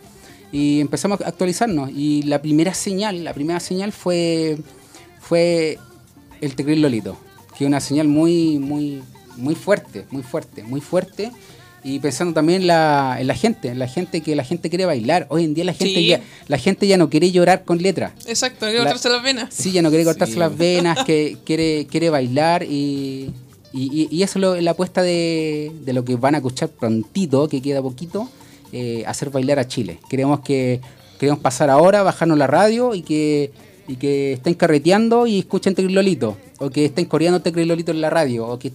y empezamos a actualizarnos. Y la primera señal, la primera señal fue, fue el Tecril Lolito, que es una señal muy, muy, muy fuerte, muy fuerte, muy fuerte. Y pensando también en la, en la gente, en la gente que la gente quiere bailar. Hoy en día la gente, Sí. ya, la gente ya no quiere llorar con letras. Exacto, La- cortarse las venas. Sí, ya no quiere cortarse Sí. las venas, que quiere, quiere bailar y, y, y- y eso es lo- la apuesta de, de lo que van a escuchar prontito, que queda poquito, eh, hacer bailar a Chile. Queremos que queremos pasar ahora, bajarnos la radio y que, y que estén carreteando y escuchen Tecrilolito, o que estén coreando Tecrilolito en la radio, o que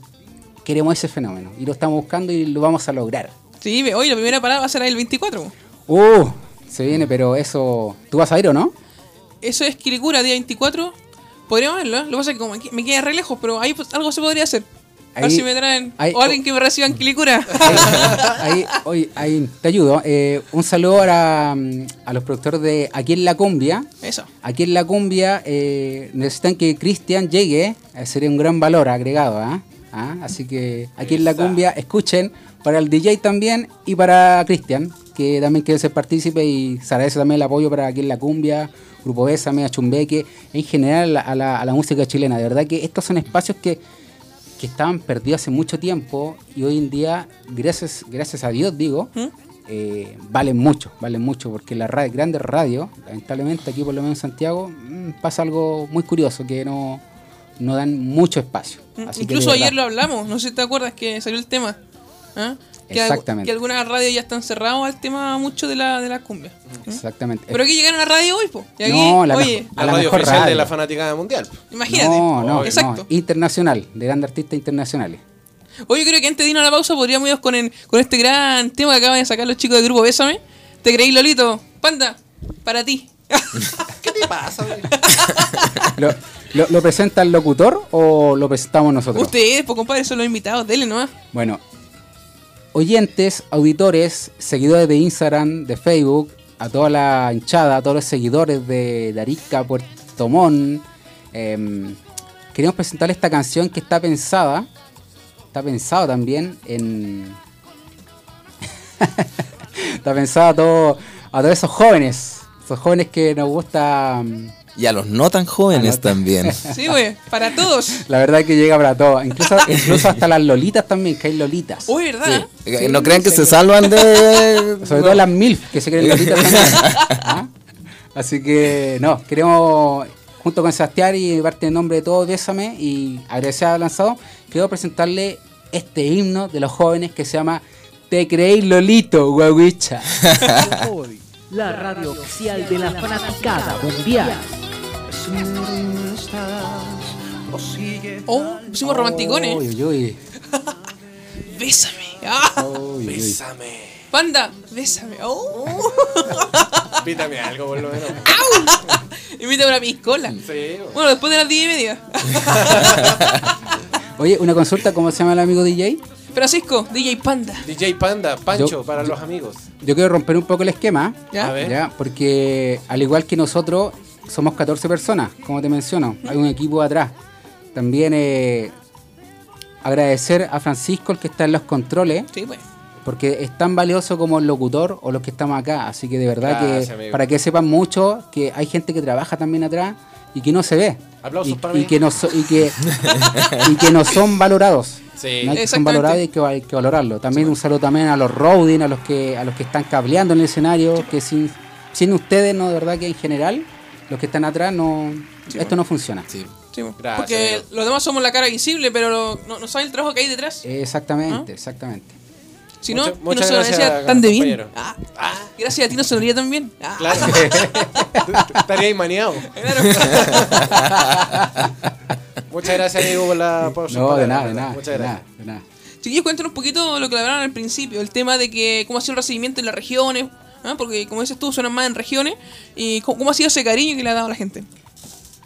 queremos ese fenómeno y lo estamos buscando y lo vamos a lograr. Sí, oye, la primera parada va a ser el 24. ¡Uh! Se viene, pero eso... ¿Tú vas a ir o no? Eso es Quilicura, día 24. Podríamos verlo, ¿eh? Lo que pasa es que como aquí me queda re lejos, pero ahí pues, algo se podría hacer. A ver si me traen. ahí- o alguien que me reciba en Quilicura. ahí, oye, ahí te ayudo. Eh, un saludo a, a los productores de Aquí en la Cumbia. Eso. Aquí en la Cumbia eh, necesitan que Cristian llegue. eh, sería un gran valor agregado. ¿ah? ¿Ah? Así que aquí en la Cumbia escuchen para el DJ también y para Cristian, que también quiere ser partícipe y se agradece también el apoyo para aquí en la Cumbia, Grupo Bésame, a Chumbeque, en general a la, a la música chilena. De verdad que estos son espacios que que estaban perdidos hace mucho tiempo y hoy en día, gracias, gracias a Dios digo, ¿Mm? eh, valen mucho, valen mucho, porque las ra- grandes radios, lamentablemente aquí por lo menos en Santiago, mm, pasa algo muy curioso, que no, no dan mucho espacio. Así que Incluso ayer lo hablamos, no sé si te acuerdas que salió el tema. ¿ah? Que, Exactamente. que algunas radios ya están cerrados al tema mucho de la, de la cumbia. Exactamente. Pero aquí llegaron a la radio hoy, po. Y aquí, No, la oye, La, A la radio mejor oficial de la fanaticada mundial. imagínate. no, no, Exacto. no, internacional, de grandes artistas internacionales. Oye, creo que antes de irnos a la pausa podríamos irnos con, el- con este gran tema que acaban de sacar los chicos del grupo Bésame. ¿Te creí, Lolito? Panda, para ti. ¿Qué te pasa, güey? ¿Lo, lo- lo presenta el locutor o lo presentamos nosotros? Ustedes, pues compadre, son los invitados, dele nomás. Bueno, oyentes, auditores, seguidores de Instagram, de Facebook, a toda la hinchada, a todos los seguidores de, de Arica, Puerto Montt, em, queremos presentarles esta canción que está pensada, está pensado también en... está pensada a, todo- a todos esos jóvenes, esos jóvenes que nos gusta... mm, Y a los no tan jóvenes no también. Sí, güey, para todos. La verdad que llega para todo, incluso, incluso hasta las lolitas también, que hay lolitas. Uy, ¿verdad? No crean que se salvan de. Sobre todo las MILF, que se creen lolitas también. ¿Ah? Así que, no, queremos, junto con Sebastián y parte en nombre de todos, Bésame y agradecer a Lanzado, quiero presentarle este himno de los jóvenes que se llama Te creí Lolito, guaguicha. La radio oficial de la fanaticada mundial. Oh, pusimos romanticones. Uy, uy, uy. Bésame. Ah, Uy. Bésame. panda, bésame. Oh. Pítame algo, por lo menos. Invítame una piscola. Sí. Bueno, después de las 10 y media. Oye, una consulta, ¿cómo se llama el amigo DJ? Francisco, DJ Panda. DJ Panda, Pancho, Yo- para los amigos. Yo quiero romper un poco el esquema. ¿Ya? A ver. Ya, porque al igual que nosotros, somos 14 personas, como te menciono. Hay un equipo atrás. También eh, agradecer a Francisco, el que está en los controles, Sí, pues. Porque es tan valioso como el locutor o los que estamos acá. Así que de verdad Gracias, que, amigo. para que sepan mucho, que hay gente que trabaja también atrás y que no se ve. Aplausos y, para y mí. que no so- y que y que no son valorados. Sí. No hay que son valorados y hay que, hay que valorarlo. También un saludo también a los roading, a los que a los que están cableando en el escenario, que sin, sin ustedes, no, de verdad que en general, los que están atrás, no esto no funciona. Sí. Sí. Gracias, Porque amigo. los demás somos la cara visible, pero lo- no, no saben el trabajo que hay detrás. Exactamente, exactamente. Si no, Mucha- no se lo gracias, decía tan de bien. Ah, ah, gracias a ti no sonaría tan bien. Ah, Claro. Estaría ahí maniado. claro. Muchas gracias, amigo, por la por sus No, de nada, de nada, Muchas de gracias. nada, de nada. Chiquillos, cuéntanos un poquito lo que hablaron al principio, el tema de que cómo ha sido el recibimiento en las regiones, ¿ah? porque como dices tú, suenan más en regiones, y cómo, cómo ha sido ese cariño que le ha dado a la gente.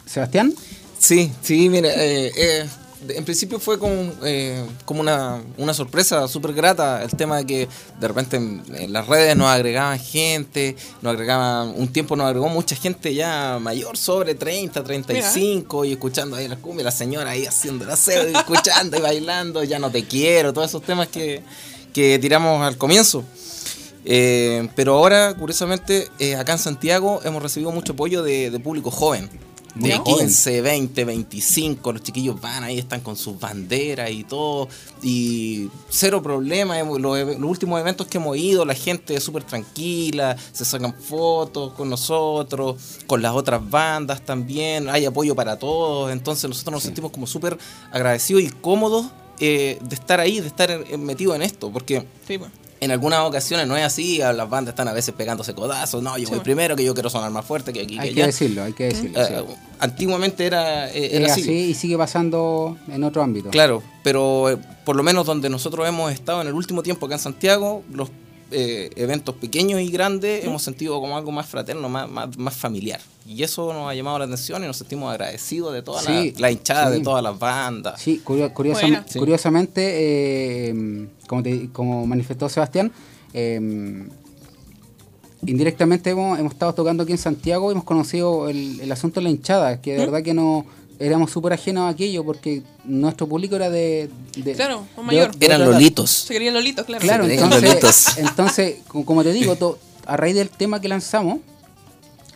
Sebastián, Sí, sí, mire, eh, eh, en principio fue como, eh, como una, sorpresa súper grata el tema de que de repente en, las redes nos agregaban gente, nos agregaban, un tiempo nos agregó mucha gente ya mayor, sobre 30, 35, y escuchando ahí las cumbias, la señora ahí haciendo el aseo, y escuchando y bailando, ya no te quiero, todos esos temas que, que tiramos al comienzo. Eh, pero ahora, curiosamente, eh, acá en Santiago hemos recibido mucho apoyo de público joven. De Ya. 15, 20, 25, los chiquillos van ahí, están con sus banderas y todo, y cero problema. Los, últimos eventos que hemos ido, la gente es súper tranquila, se sacan fotos con nosotros, con las otras bandas también, hay apoyo para todos, entonces nosotros nos sentimos como súper agradecidos y cómodos eh, de estar ahí, de estar metidos en esto, porque Sí, pues. En algunas ocasiones no es así, las bandas están a veces pegándose codazos, no, yo voy bueno. primero, que yo quiero sonar más fuerte que aquí, hay que decirlo, hay que decirlo. Eh, sí. antiguamente era, eh, era así así. y sigue pasando en otro ámbito. Claro, pero eh, por lo menos donde nosotros hemos estado en el último tiempo acá en Santiago, los eh, eventos pequeños y grandes hemos sentido como algo más fraterno, más, más, más familiar. Y eso nos ha llamado la atención y nos sentimos agradecidos de toda Sí, la, la hinchada, sí. de todas las bandas. Sí, curio- curiosa- Buena. Sí. curiosamente, eh, como, te- como manifestó Sebastián, eh, indirectamente hemos, hemos estado tocando aquí en Santiago y hemos conocido el, el asunto de la hinchada, que de verdad que no éramos súper ajenos a aquello porque nuestro público era de... de- Claro, de- mayor. de Eran otra edad. lolitos. Se querían lolitos, claro. Claro, entonces, Lolitos. entonces, co- como te digo, to- a raíz del tema que lanzamos,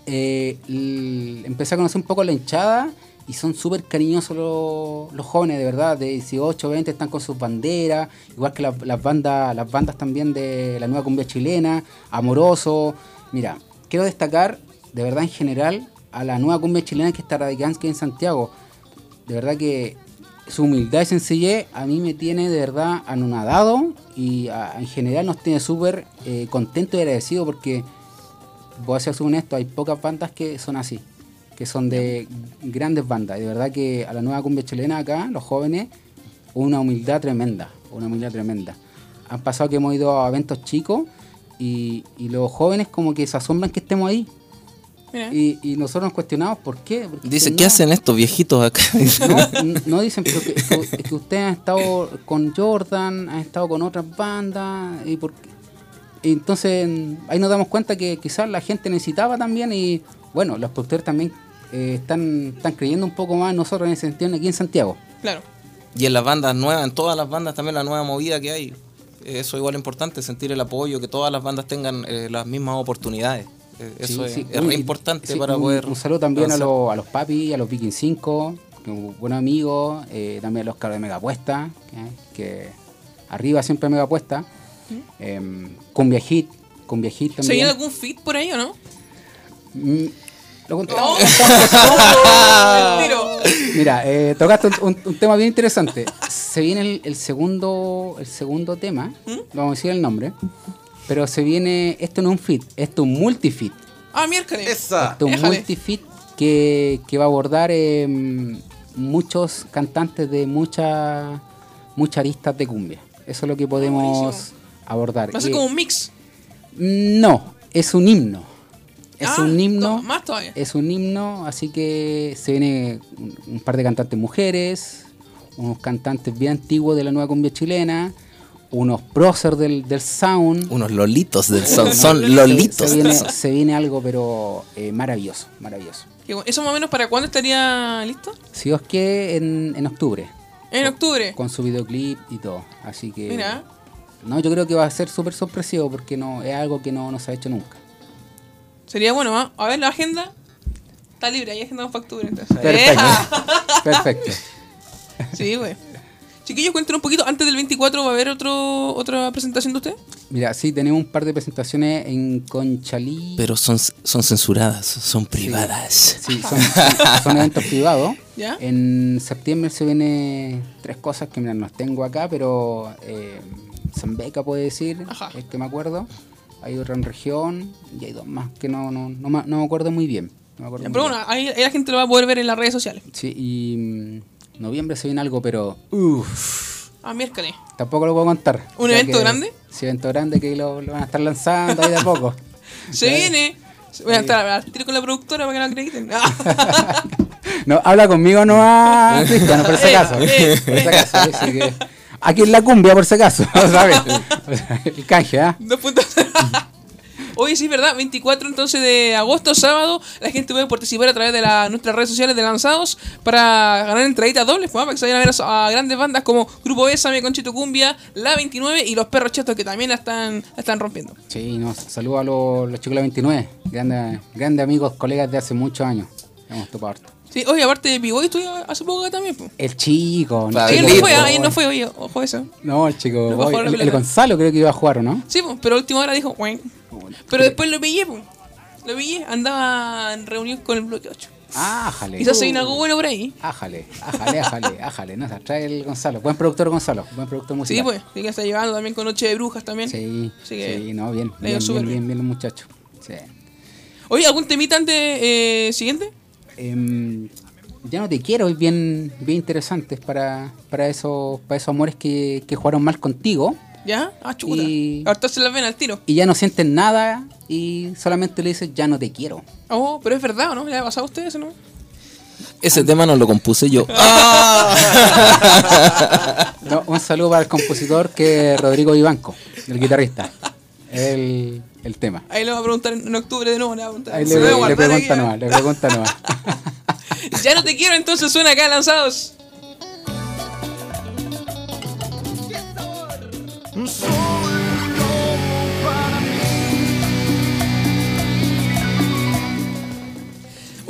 eh, l- empecé a conocer un poco la hinchada y son súper cariñosos los, los jóvenes, de verdad, de 18, 20, están con sus banderas, igual que la- las bandas las bandas también de la nueva cumbia chilena, Amoroso. Mira, quiero destacar, de verdad, en general, a la nueva cumbia chilena que está radicada aquí en Santiago. De verdad que su humildad y sencillez a mí me tiene de verdad anonadado y en general nos tiene súper eh, contento y agradecido porque, voy a ser honesto, hay pocas bandas que son así, que son de grandes bandas. De verdad que a la nueva cumbia chilena acá, los jóvenes, una humildad tremenda, una humildad tremenda. Han pasado que hemos ido a eventos chicos y, y los jóvenes como que se asombran que estemos ahí. Y, y nosotros nos cuestionamos por qué. Porque Dice, no- ¿qué hacen estos viejitos acá? no, no dicen, pero que, que- es que ustedes han estado con Jordan, han estado con otras bandas, y por y entonces ahí nos damos cuenta que quizás la gente necesitaba también, y bueno, los productores también eh, están, están creyendo un poco más en nosotros en ese sentido aquí en Santiago. Claro. Y en las bandas nuevas, en todas las bandas también la nueva movida que hay. Eso igual es importante, sentir el apoyo, que todas las bandas tengan eh, las mismas oportunidades. Eh, Eso Sí, es, sí. es Uy, re y- importante sí, para un, poder... Un saludo también a, los- a los papi, a los Viking 5, que buenos amigos, eh, también a los caros de Megapuesta, que, que arriba siempre Megapuesta, eh, Cumbia Hit, Cumbia Hit ¿Se también. viene algún fit por ahí o no? Mm, lo ¡Oh! Mira, eh, tocaste un, un- un tema bien interesante. Se viene el, el segundo el segundo tema, ¿Mm? vamos a decir el nombre, pero se viene, esto no es un fit, esto es un multifit. Ah, miércoles. Esa. Esto es un multifit que, que va a abordar eh, muchos cantantes de muchas muchas aristas de cumbia. Eso es lo que podemos buenísimo. abordar. Va a ser como un mix. No, es un himno. Es Ah, un himno. to- Más todavía. Es un himno, así que se viene un, un par de cantantes mujeres, unos cantantes bien antiguos de la nueva cumbia chilena, unos próceres del, del sound. Unos lolitos del son, son Se- lolitos Se, viene, son. se viene algo, pero eh, maravilloso, maravilloso. ¿Eso más o menos para cuándo estaría listo? Si Dios quiere, en, en octubre, En octubre. con su videoclip y todo. Así que. Mira. No, yo creo que va a ser súper sorpresivo porque no es algo que no, no se ha hecho nunca. Sería bueno, ¿ah? A ver, la agenda. Está libre, hay agenda con factura. Entonces. Perfecto. Perfecto. Sí, güey. Chiquillos, cuéntenos un poquito. Antes del 24 va a haber otro, otra presentación de usted. Mira, sí, tenemos un par de presentaciones en Conchalí. Pero son, son censuradas, son privadas. Sí, son, son- son eventos privados. ¿Ya? En septiembre se vienen tres cosas que mira, no las tengo acá, pero eh, Zambeca puede decir, Ajá. es que me acuerdo. Hay otra en región y hay dos más que no, no, no, me- no me acuerdo muy bien. No me acuerdo muy Pero bueno, ahí, ahí la gente lo va a poder ver en las redes sociales. Sí, y mm, noviembre se viene algo, pero uff, Ah, miércoles. tampoco lo puedo contar. ¿Un Ya evento que- grande? Sí, evento grande que lo, lo van a estar lanzando ahí de a poco. Se viene. Voy a estar al tiro con la productora para que lo acrediten. No, habla conmigo nomás, Cristiano, por si Eh, acaso. eh, Por si acaso, que- Aquí en la cumbia, por si acaso, ¿sabes? El canje, ¿ah? Dos puntos. Oye, sí, ¿verdad? 24 entonces de agosto, sábado, la gente puede participar a través de nuestras redes sociales de Lanzados para ganar entraditas dobles, pues, para que se vayan a ver a, a grandes bandas como Grupo Bésame, Conchito Cumbia, La 29 y Los Perros Chetos que también la están, la están rompiendo. Sí, no, saludo a los, los chicos de la 29, grandes grandes amigos, colegas de hace muchos años. Hemos topado harto. Sí, oye, aparte de Pivoy estuvo hace poco acá también. Pues. El chico, el Ayer no fue, ah, ayer no fue, oye, ojo eso. No, el chico, No el. Gonzalo creo que iba a jugar, ¿o no? Sí, pues, pero a última hora dijo, "Guay". Pero después lo pillé, pues. Lo pillé, andaba en reunión con el bloque 8. Ájale. Quizás se viene algo bueno por ahí. Ájale, ájale, ájale, ájale. No, se trae el Gonzalo. Buen productor Gonzalo, buen productor musical. Sí, pues, sí que está llevando también con Noche de Brujas también. Sí, Así que sí, no, bien, bien, bien, bien. bien, bien los muchachos. Sí. Oye, ¿algún temita antes eh, siguiente? Em, ya no te quiero, es bien, bien interesantes para, para, esos, para esos amores que, que jugaron mal contigo. ¿Ya? Ah, chuta. Y- Ahorita se las ven al tiro. Y ya no sienten nada y solamente le dicen, ya no te quiero. Oh, pero es verdad, ¿o no? ¿Le ha pasado a ustedes, no? Ese tema no lo compuse yo. No, un saludo para el compositor que es Rodrigo Vivanco, el guitarrista. El, el tema. Ahí le va a preguntar en octubre de nuevo. Le a preguntar. Ahí le, lo voy a le guardar aquí, pregunta ¿eh? nomás, le pregunta nomás. Ya no te quiero, entonces suena acá lanzados.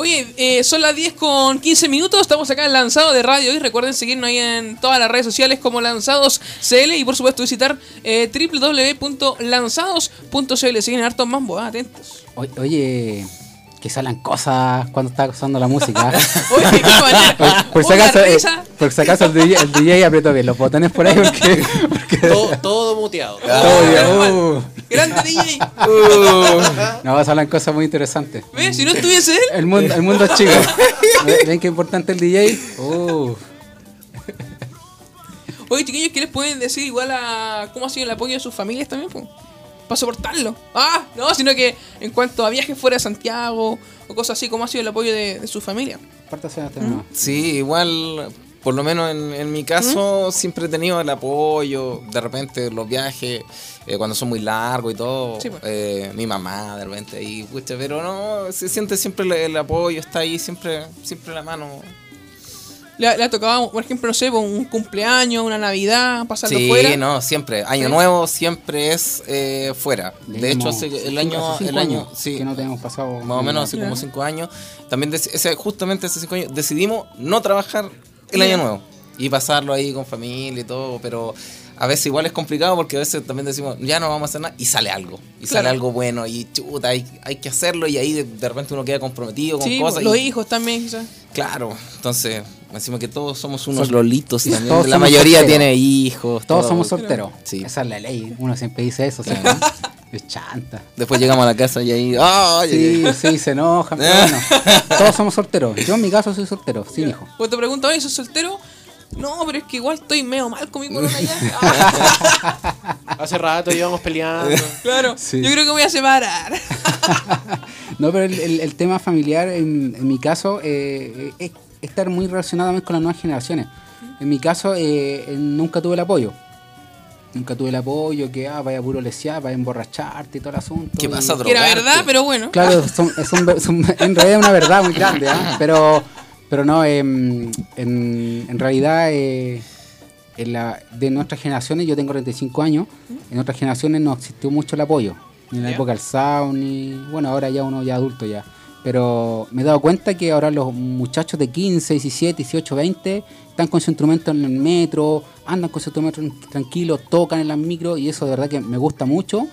Oye, eh, son las 10 con 15 minutos, estamos acá en Lanzado de Radio y recuerden seguirnos ahí en todas las redes sociales como Lanzados CL y por supuesto visitar eh, www.lanzados.cl. Siguen hartos mambo, atentos. Oye, que salen cosas cuando está usando la música. Oye, qué manera. Oye, por, si acaso, eh, por si acaso el DJ, el DJ apretó bien los botones por ahí porque... porque todo, todo muteado. todo bien, uh. Grande DJ. no, salen cosas muy interesantes. ¿Ves? Si no estuviese él. El mundo, el mundo es chico. ¿Ven- ¿Ven qué importante el DJ? Uh. Oye, chiquillos, ¿qué les pueden decir igual a cómo ha sido el apoyo de sus familias también? po? Para soportarlo. Ah, no, sino que en cuanto a viajes fuera de Santiago o cosas así, ¿cómo ha sido el apoyo de, de su familia? Sí, igual, por lo menos en, en mi caso, siempre he tenido el apoyo. De repente, los viajes, eh, cuando son muy largos y todo, Sí, pues. eh, mi mamá, de repente ahí, pucha, pero no, se siente siempre el, el apoyo, está ahí siempre, siempre la mano. ¿Le, ha- le ha tocado, por ejemplo, no sé, po, un cumpleaños, una Navidad, pasarlo Sí, fuera? no, siempre. Año Sí. nuevo siempre es eh, fuera. De hecho, hace, el año, hace el año, años sí, Que no tenemos pasado. más o menos hace como cinco años. También, dec- ese- justamente hace cinco años, decidimos no trabajar el año nuevo y pasarlo ahí con familia y todo, pero a veces igual es complicado porque a veces también decimos, ya no vamos a hacer nada y sale algo, y Claro. sale algo bueno y chuta, hay, hay que hacerlo y ahí de, de repente uno queda comprometido con Sí, cosas. los y- hijos también, quizás. Claro, entonces, decimos que todos somos unos Sol- lolitos también. todos La mayoría solteros. tiene hijos. Todos todo. somos solteros. Sí. Esa es la ley. Uno siempre dice eso. sea, es chanta. Después llegamos a la casa y ahí. Sí, sí, se enojan. Pero bueno, todos somos solteros. Yo en mi caso soy soltero, sin hijo. Pues te pregunto, oye, ¿sos soltero? No, pero es que igual estoy medio mal con mi corona ya. Hace rato llevamos peleando. claro, Sí. yo creo que voy a separar. No, pero el, el- el tema familiar, en, en mi caso, eh, es estar muy relacionado también con las nuevas generaciones. En mi caso, eh, eh, nunca tuve el apoyo. Nunca tuve el apoyo, que ah, vaya a puro lesear, vaya a emborracharte y todo el asunto. ¿Qué y- pasa, que era verdad, pero bueno. Claro, son- un- en realidad es una verdad muy grande, ¿ah? pero, pero no, em, en, en realidad eh, en la, de nuestras generaciones, yo tengo 35 años, en otras generaciones no existió mucho el apoyo, ni en la época del sound, ni, bueno, ahora ya uno ya adulto ya, pero me he dado cuenta que ahora los muchachos de 15, 17, 18, 20 están con su instrumento en el metro, andan con su instrumento tranquilos, tocan en las micros y eso de verdad que me gusta mucho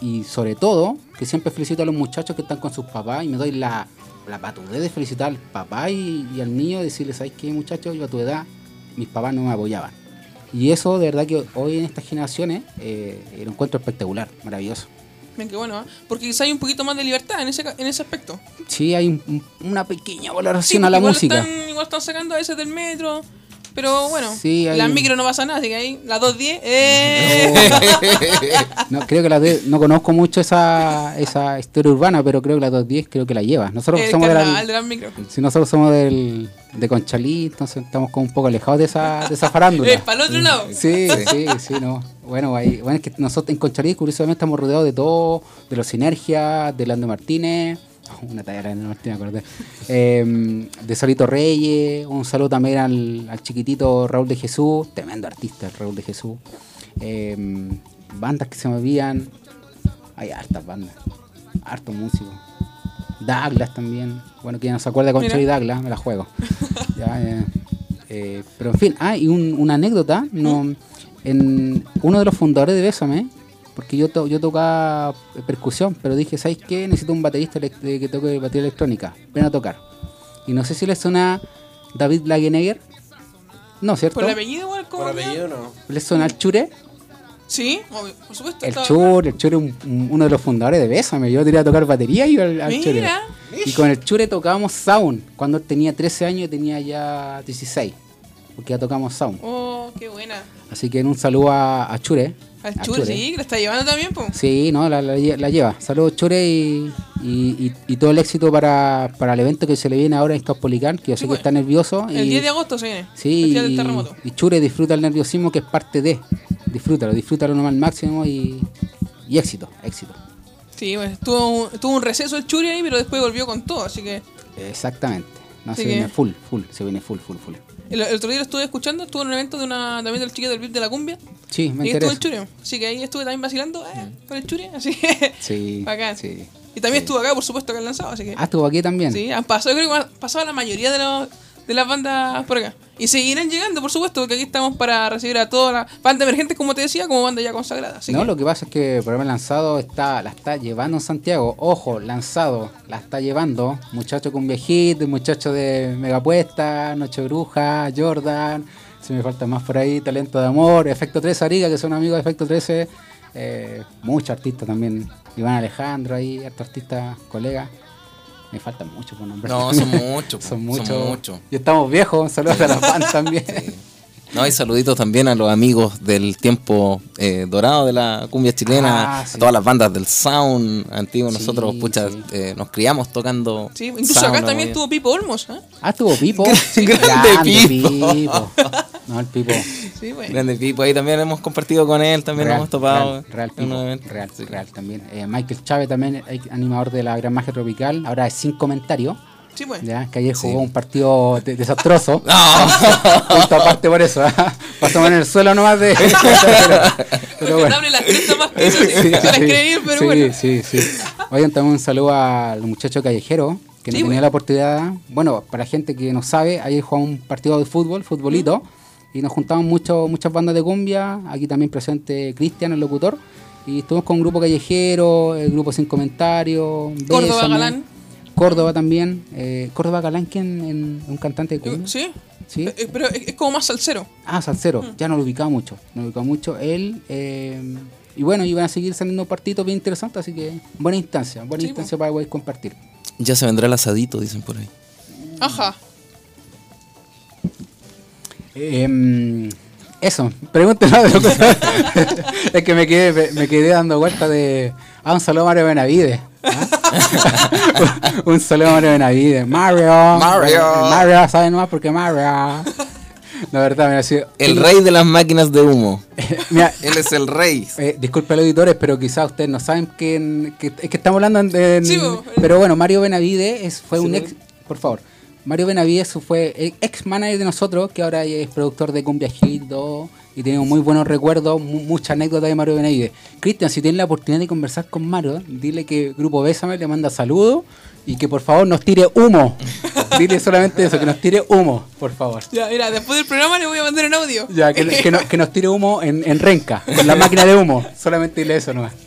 y sobre todo, que siempre felicito a los muchachos que están con sus papás y me doy la, la patudez de felicitar al papá y, y al niño, decirles, ¿sabes qué muchachos? Yo a tu edad, mis papás no me apoyaban. Y eso de verdad que hoy en estas generaciones eh, lo encuentro espectacular, maravilloso. Ven que bueno, ¿ah? porque quizá hay un poquito más de libertad en ese, en ese aspecto. Sí, hay un- un- una pequeña Sí, valoración a porque la igual música. Están, igual están sacando a veces del metro. Pero bueno, Sí, hay las micro no pasa nada, así que ahí, las 2.10. ¡Eh! No, creo que la de- no conozco mucho esa, esa historia urbana, pero creo que la 210 creo que la lleva. Nosotros El somos de la- de las micro. si nosotros somos del, de Conchalí, entonces estamos como un poco alejados de esa, de esa farándula. Eh, para el otro lado. Sí, sí, sí, no. Bueno, bueno, es que nosotros en Conchalí, curiosamente, estamos rodeados de todo, de los Sinergia, de Lando Martínez, una talla Martínez, me acordé, eh, de Solito Reyes, un saludo también al, al chiquitito Raúl de Jesús, tremendo artista el Raúl de Jesús, eh, bandas que se movían, hay hartas bandas, hartos músicos. Douglas también, bueno, quien no se acuerda Conchalí Mira. Douglas, me la juego. Ya, eh, eh, pero en fin, ah, y un- una anécdota, no, en uno de los fundadores de Bésame, porque yo, to- yo tocaba percusión, pero dije, ¿sabes qué? Necesito un baterista de- que toque batería electrónica, ven a tocar. Y no sé si le suena David Lagenegger, no, ¿cierto? Por el apellido, igual, como. Por apellido no. ¿Le suena el Chure? Sí, obvio, por supuesto. El Chure, el Chure un- un- uno de los fundadores de Bésame, yo tiré a tocar batería y al, al Chure. Y con el Chure tocábamos sound, cuando él tenía 13 años y tenía ya 16, porque ya tocamos sound. Oh, qué buena. Así que en un saludo a, a Chure, Al Chure, Chure. sí, que la está llevando también, po. Sí, no, la, la lle- la lleva. Saludos Chure y, y, y- y todo el éxito para, para el evento que se le viene ahora en Caupolicán, que yo sé que pues. está nervioso. El y, 10 de agosto se viene. Sí, del y, terremoto. y Chure disfruta el nerviosismo que es parte de. Disfrútalo, disfrútalo nomás al máximo y, y éxito, éxito. Sí, pues, tuvo un, tuvo un receso el Churi ahí, pero después volvió con todo, así que Exactamente. No, Así se que- viene full, full, se viene full, full, full. El, el otro día lo estuve escuchando, estuvo en un evento de una también del chiquito del VIP de la cumbia. Sí, me y estuvo el interesa. Churi, así que ahí estuve también vacilando eh, con el Churi, así que Sí, bacán. sí. Y también Sí. estuvo acá, por supuesto, acá en lanzado, así que Ah, estuvo aquí también. sí, han pasado, yo creo que han pasado la mayoría de, los, de las bandas por acá. Y seguirán llegando, por supuesto, porque aquí estamos para recibir a todas las bandas emergentes, como te decía, como banda ya consagrada. Así no, que, lo que pasa es que el programa lanzado está, la está llevando en Santiago. Ojo, lanzado, la está llevando. Muchacho con viejito, muchacho de Megapuesta, Noche Bruja, Jordan. Si me falta más por ahí, Talento de Amor, Efecto 13 Ariga, que son amigos de Efecto 13. Eh, muchos artistas también. Iván Alejandro ahí, hartos artistas, colegas. Me faltan muchos por nombrar. No, son muchos, son muchos. Y estamos viejos. Saludos a la fan también. No, y saluditos también a los amigos del tiempo eh, dorado de la cumbia chilena, Ah, sí. a todas las bandas del sound antiguo. Sí, Nosotros, pucha, sí. eh, nos criamos tocando. sí, incluso sound, acá ¿no? también estuvo Pipo Olmos, ¿eh? Ah, estuvo Pipo. Grande Pipo. No, el Pipo. Sí, bueno. Grande Pipo, ahí también hemos compartido con él, también nos hemos topado. Real, real, Pipo, real, Sí. real también. Eh, Michael Chávez también, eh, animador de la Gran Magia Tropical, ahora es sin comentario. Sí, pues. Ya, que ayer Sí. jugó un partido de- desastroso. No. Aparte por eso. ¿ah? Pasamos en el suelo nomás de. pero, bueno. Las tres más que sí, Sí, no las sí, creí, pero sí, bueno. sí, sí. Oigan, también un saludo al muchacho callejero que no tenía bueno. la oportunidad. Bueno, para gente que no sabe, ayer jugamos un partido de fútbol, futbolito, y nos juntamos mucho, muchas bandas de cumbia. Aquí también presente Cristian, el locutor. Y estuvimos con un grupo callejero, el grupo sin comentarios. Córdoba Galán. Córdoba también. Eh, Córdoba Galán, ¿quién? En, un cantante de cumbia. Sí, Sí. Eh, pero es, es como más salsero. Ah, Salcero, Mm. ya no lo ubicaba mucho, no lo ubicaba mucho. Él, eh, y bueno, iban a seguir saliendo partidos bien interesantes, así que buena instancia, buena Sí, instancia para poder compartir. Ya se vendrá el asadito, dicen por ahí. Ajá. Em, eso, pregúntenme de lo que Es que me quedé, me quedé dando vuelta de. Ah, un saludo a Mario Benavides. ¿Ah? un, un saludo a Mario Benavides. Mario. Mario. Mario, ¿saben más? Porque Mario. La verdad, me ha sido. El rey de las máquinas de humo. Mira, Él es el rey. Eh, disculpe los auditores, pero quizás ustedes no saben que, que- es que estamos hablando de... Sí, bo. pero bueno, Mario Benavides es- fue un ex... Por favor. Mario Benavides fue e- ex manager de nosotros, que ahora es productor de Cumbia Hit y todo, y tenemos muy buenos recuerdos, mu- muchas anécdotas de Mario Benavides. Cristian, si tienes la oportunidad de conversar con Mario, dile que Grupo Bésame le manda saludos y que por favor nos tire humo. dile solamente eso, que nos tire humo, por favor. Ya, mira, después del programa le voy a mandar un audio. Ya, que, que no- que nos tire humo en, en renca, con la máquina de humo. Solamente dile eso nomás.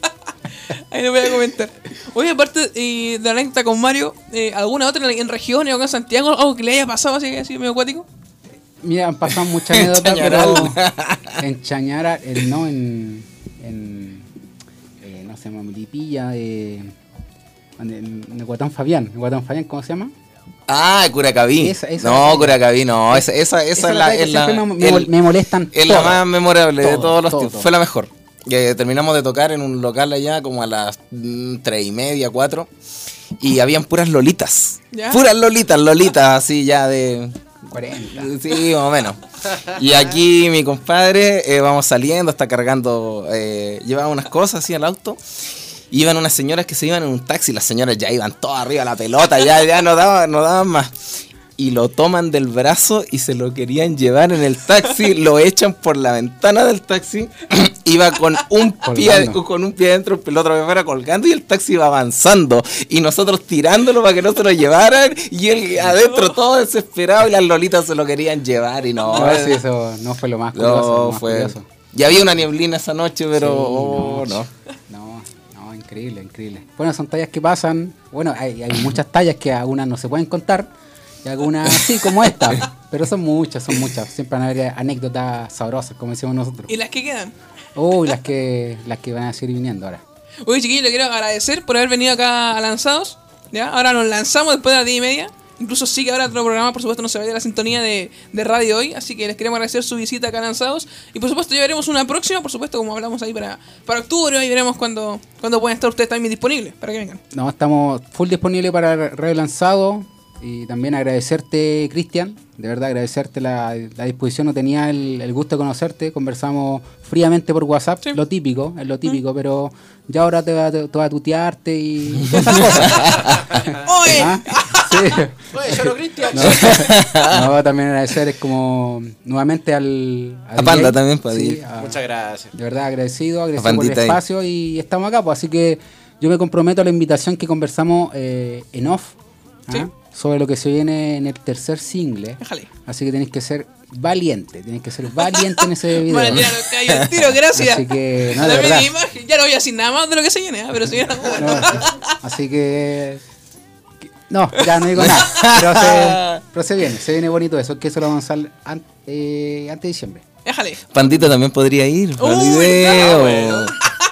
Ahí le voy a comentar. Oye, aparte eh, de la anécdota con Mario, eh, ¿alguna otra en, en regiones o acá en Santiago? ¿Algo que le haya pasado así, así medio acuático? Mira, han pasado muchas anécdotas, pero en Chañara, el, no, en, en eh, no se llama Milipilla, eh, en, en Guatán Fabián, en Guatán Fabián, ¿cómo se llama? Ah, Curacaví. Esa- esa- no, Curacaví, no. Esa, esa, esa, Esa es la, es la me, me el- mol- me molestan es la más memorable de Todo, todos los todo, tiempos. todo. Fue la mejor. Eh, terminamos de tocar en un local allá como a las mm, tres y media, cuatro. Y habían puras lolitas. ¿Ya? Puras lolitas, lolitas así ya de 40. Sí, más o menos. Y aquí mi compadre, eh, vamos saliendo, está cargando, eh, llevaba unas cosas así al auto. Iban unas señoras que se iban en un taxi, las señoras ya iban todas arriba la pelota, ya, ya no daban, no daban más. Y lo toman del brazo y se lo querían llevar en el taxi, lo echan por la ventana del taxi, iba con un pie, con un pie adentro, el otro fuera colgando y el taxi iba avanzando. Y nosotros tirándolo para que no se lo llevaran y él adentro todo desesperado y las lolitas se lo querían llevar y no. No, sí, eso no fue lo más curioso. no, lo más fue. curioso. Y había una nieblina esa noche, pero Sí, oh, no. No, no, increíble, increíble. Bueno, son tallas que pasan. Bueno, hay, hay muchas tallas que algunas no se pueden contar. Y algunas sí, como esta. Pero son muchas, son muchas. Siempre van a haber anécdotas sabrosas, como decimos nosotros. ¿Y las que quedan? Uy, las que, las que van a seguir viniendo ahora. Oye, chiquillos, le quiero agradecer por haber venido acá a Lanzados. ¿ya? Ahora nos lanzamos después de las 10 y media. Incluso sigue ahora otro programa, por supuesto, no se vaya de la sintonía de, de radio hoy. Así que les queremos agradecer su visita acá a Lanzados. Y por supuesto, ya veremos una próxima, por supuesto, como hablamos ahí para, para octubre. Ahí veremos cuando, cuando pueden estar ustedes también disponibles para que vengan. No, estamos full disponibles para Radio Lanzado. Y también agradecerte, Cristian. De verdad, agradecerte la, la disposición. No tenía el, el gusto de conocerte. Conversamos fríamente por WhatsApp. Sí. Lo típico, es lo típico. Pero ya ahora te va, te, te va a tutearte y todas esas cosas. ¡Oye! ¿Ah? Sí. Oye, Cholo Cristian. No, no, también agradecer es como nuevamente al, al A Panda DJ. también, para Sí, ir. a- Muchas gracias. de verdad agradecido, agradecido por el ahí. espacio y estamos acá, pues así que yo me comprometo a la invitación que conversamos eh, en off ¿ah? Sobre lo que se viene en el tercer single. Déjale. Así que tenéis que ser valiente, tenéis que ser valiente en ese video. Bueno, ya lo caí al tiro, gracias. Así que, no, de verdad. imagen. Ya no voy a decir nada más de lo que se viene, ¿ah? pero si viene No, así que. No, ya no digo nada. Pero se, pero se viene, se viene bonito eso, que eso lo vamos a lanzar an- eh, antes de diciembre. Déjale. Pandita también podría ir Uy, video.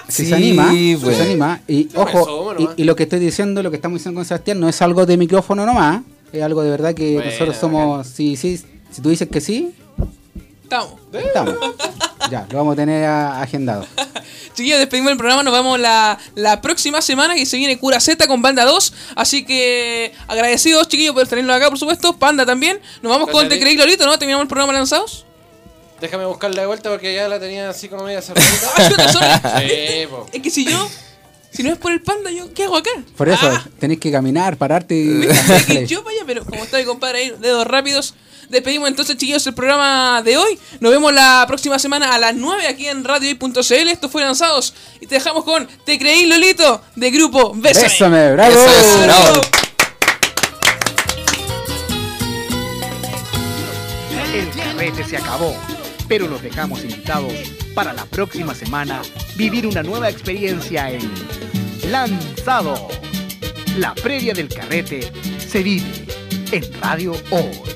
Si Sí, se anima, si pues. se anima. Y No, ojo, y, lo que estoy diciendo, lo que estamos diciendo con Sebastián, no es algo de micrófono nomás. Es algo de verdad que Bueno, nosotros somos. Si, si, si tú dices que sí, Estamos. estamos. ya, lo vamos a tener a- agendado. Chiquillos, despedimos el programa. Nos vemos la, la próxima semana que se viene Cura Z con Banda 2. Así que agradecidos, chiquillos, por tenerlo acá, por supuesto. Panda también. Nos vamos con Te creí Lolito, ¿no? Terminamos el programa lanzados. Déjame buscarla de vuelta porque ya la tenía así como media cerradita. Ah, chuta, sorry. sí, po. Es que si yo, si no es por el panda, yo, ¿qué hago acá? Por eso, Ah, tenéis que caminar, pararte y. que yo vaya, pero como está mi compadre ahí, dedos rápidos. Despedimos entonces, chiquillos, el programa de hoy. Nos vemos la próxima semana a las 9 aquí en radio.cl. Esto fue Lanzados. Y te dejamos con Te creí Lolito de grupo Bésame. Bésame, bravo. Bravo. El carrete se acabó, pero los dejamos invitados para la próxima semana vivir una nueva experiencia en Lanzado. La previa del carrete se vive en Radio Hoy.